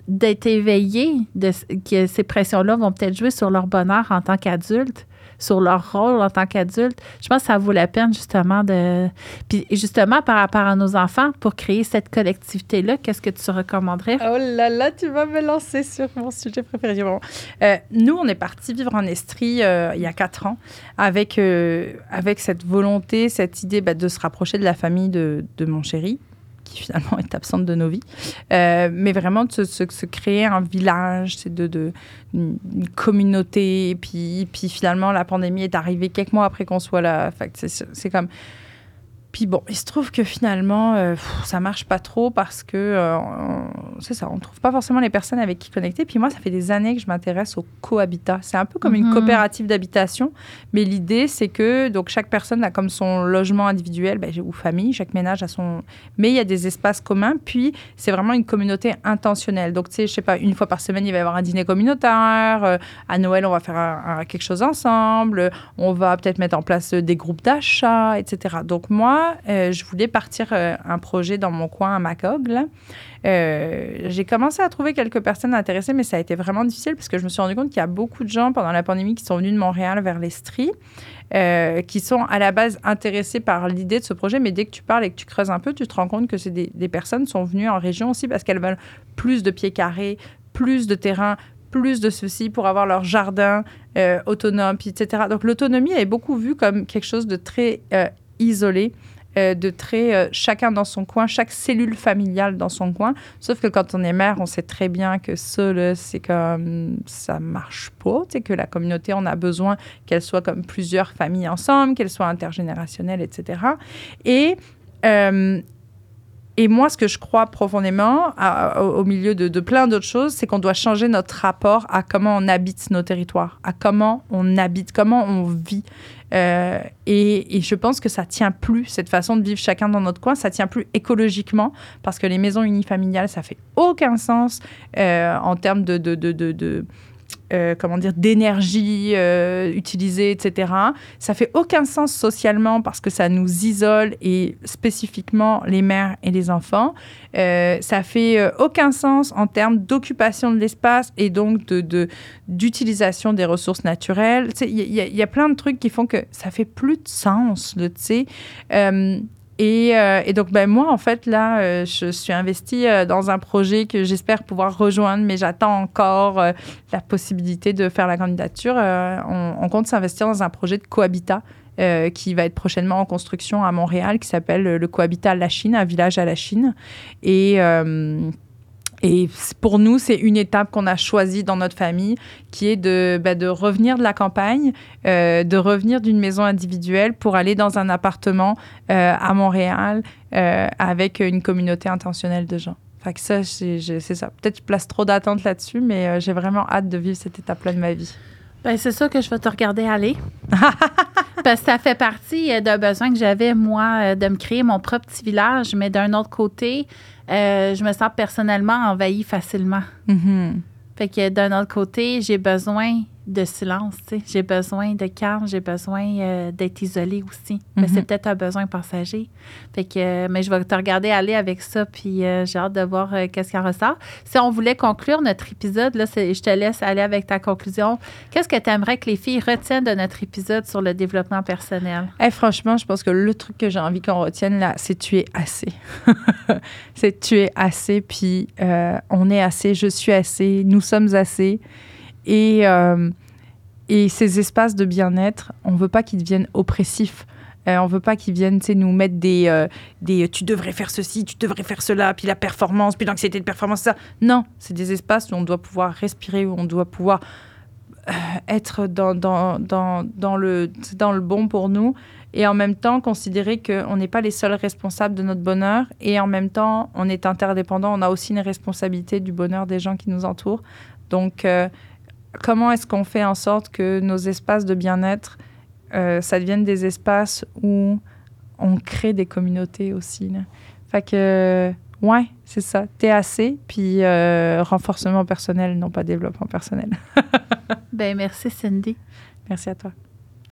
d'être éveillés, de, que ces pressions-là vont peut-être jouer sur leur bonheur en tant qu'adultes sur leur rôle en tant qu'adulte, je pense que ça vaut la peine justement de... Puis justement, par rapport à nos enfants, pour créer cette collectivité-là, qu'est-ce que tu recommanderais? Oh là là, tu vas me lancer sur mon sujet préféré. Euh, nous, on est parti vivre en Estrie euh, il y a quatre ans avec, euh, avec cette volonté, cette idée bah, de se rapprocher de la famille de, de mon chéri, qui finalement est absente de nos vies, euh, mais vraiment de se, créer un village, c'est de, de, une communauté. Et puis, puis finalement, la pandémie est arrivée quelques mois après qu'on soit là. C'est comme puis bon, il se trouve que finalement, euh, ça marche pas trop parce que, euh, c'est ça, on trouve pas forcément les personnes avec qui connecter. Puis moi, ça fait des années que je m'intéresse au cohabitat. C'est un peu comme une mhm. coopérative d'habitation, mais l'idée, c'est que donc chaque personne a comme son logement individuel ben, ou famille, chaque ménage a son. Mais il y a des espaces communs. Puis c'est vraiment une communauté intentionnelle. Donc tu sais, je sais pas, une fois par semaine, il va y avoir un dîner communautaire. Euh, à Noël, on va faire quelque chose ensemble. On va peut-être mettre en place des groupes d'achat, etc. Donc moi euh, je voulais partir euh, un projet dans mon coin à Macog. Euh, j'ai commencé à trouver quelques personnes intéressées, mais ça a été vraiment difficile parce que je me suis rendu compte qu'il y a beaucoup de gens pendant la pandémie qui sont venus de Montréal vers l'Estrie, qui sont à la base intéressés par l'idée de ce projet, mais dès que tu parles et que tu creuses un peu, tu te rends compte que c'est des, personnes sont venues en région aussi parce qu'elles veulent plus de pieds carrés, plus de terrain, plus de ceci pour avoir leur jardin autonome, etc. Donc l'autonomie est beaucoup vue comme quelque chose de très isolé. Euh, de très euh, chacun dans son coin, chaque cellule familiale dans son coin. Sauf que quand on est mère, on sait très bien que ça, c'est comme ça marche pas. C'est que la communauté, on a besoin qu'elle soit comme plusieurs familles ensemble, qu'elle soit intergénérationnelle, etc. Et et moi, ce que je crois profondément, au milieu de, plein d'autres choses, c'est qu'on doit changer notre rapport à comment on habite nos territoires, à comment on habite, comment on vit. Euh, et, je pense que ça tient plus, cette façon de vivre chacun dans notre coin, ça tient plus écologiquement, parce que les maisons unifamiliales, ça fait aucun sens euh, en termes de, de, de euh, comment dire, d'énergie euh, utilisée, etc. Ça fait aucun sens socialement parce que ça nous isole et spécifiquement les mères et les enfants. Euh, ça fait aucun sens en termes d'occupation de l'espace et donc d'utilisation des ressources naturelles. Il y, y, a plein de trucs qui font que ça fait plus de sens, tu sais. Euh, et, donc, ben, moi, en fait, là, euh, je suis investie euh, dans un projet que j'espère pouvoir rejoindre, mais j'attends encore la possibilité de faire la candidature. On, compte s'investir dans un projet de cohabitat qui va être prochainement en construction à Montréal, qui s'appelle le Cohabitat à la Chine, un village à la Chine. Et et pour nous, c'est une étape qu'on a choisie dans notre famille, qui est de, bah, revenir de la campagne, euh, de revenir d'une maison individuelle pour aller dans un appartement euh, à Montréal euh, avec une communauté intentionnelle de gens. Fait que ça, c'est ça. Peut-être que je place trop d'attentes là-dessus, mais j'ai vraiment hâte de vivre cette étape-là de ma vie. Ben, c'est ça que je vais te regarder aller. Parce que ça fait partie d'un besoin que j'avais, moi, de me créer mon propre petit village, mais d'un autre côté, euh, je me sens personnellement envahie facilement. Mm-hmm. Fait que d'un autre côté, j'ai besoin de silence, tu sais. J'ai besoin de calme, j'ai besoin euh, d'être isolée aussi. Mais c'est mhm. peut-être un besoin passager. Fait que, euh, mais je vais te regarder aller avec ça, puis euh, j'ai hâte de voir qu'est-ce qui en ressort. Si on voulait conclure notre épisode, là, je te laisse aller avec ta conclusion. Qu'est-ce que tu aimerais que les filles retiennent de notre épisode sur le développement personnel? Eh, franchement, je pense que le truc que j'ai envie qu'on retienne là, c'est tu es assez. c'est tu es assez, puis on est assez, je suis assez, nous sommes assez. Et, euh, et ces espaces de bien-être, on ne veut pas qu'ils deviennent oppressifs. Euh, on veut pas qu'ils viennent nous mettre des, euh, des tu devrais faire ceci, tu devrais faire cela, puis la performance, puis l'anxiété de performance, ça. Non, c'est des espaces où on doit pouvoir respirer, où on doit pouvoir être dans, le, dans le bon pour nous et en même temps considérer qu'on n'est pas les seuls responsables de notre bonheur et en même temps on est interdépendant, on a aussi une responsabilité du bonheur des gens qui nous entourent. Donc comment est-ce qu'on fait en sorte que nos espaces de bien-être, euh, ça devienne des espaces où on crée des communautés aussi. Là. Fait que, ouais, c'est ça. TAC, puis euh, renforcement personnel, non pas développement personnel. ben merci Cindy. Merci à toi.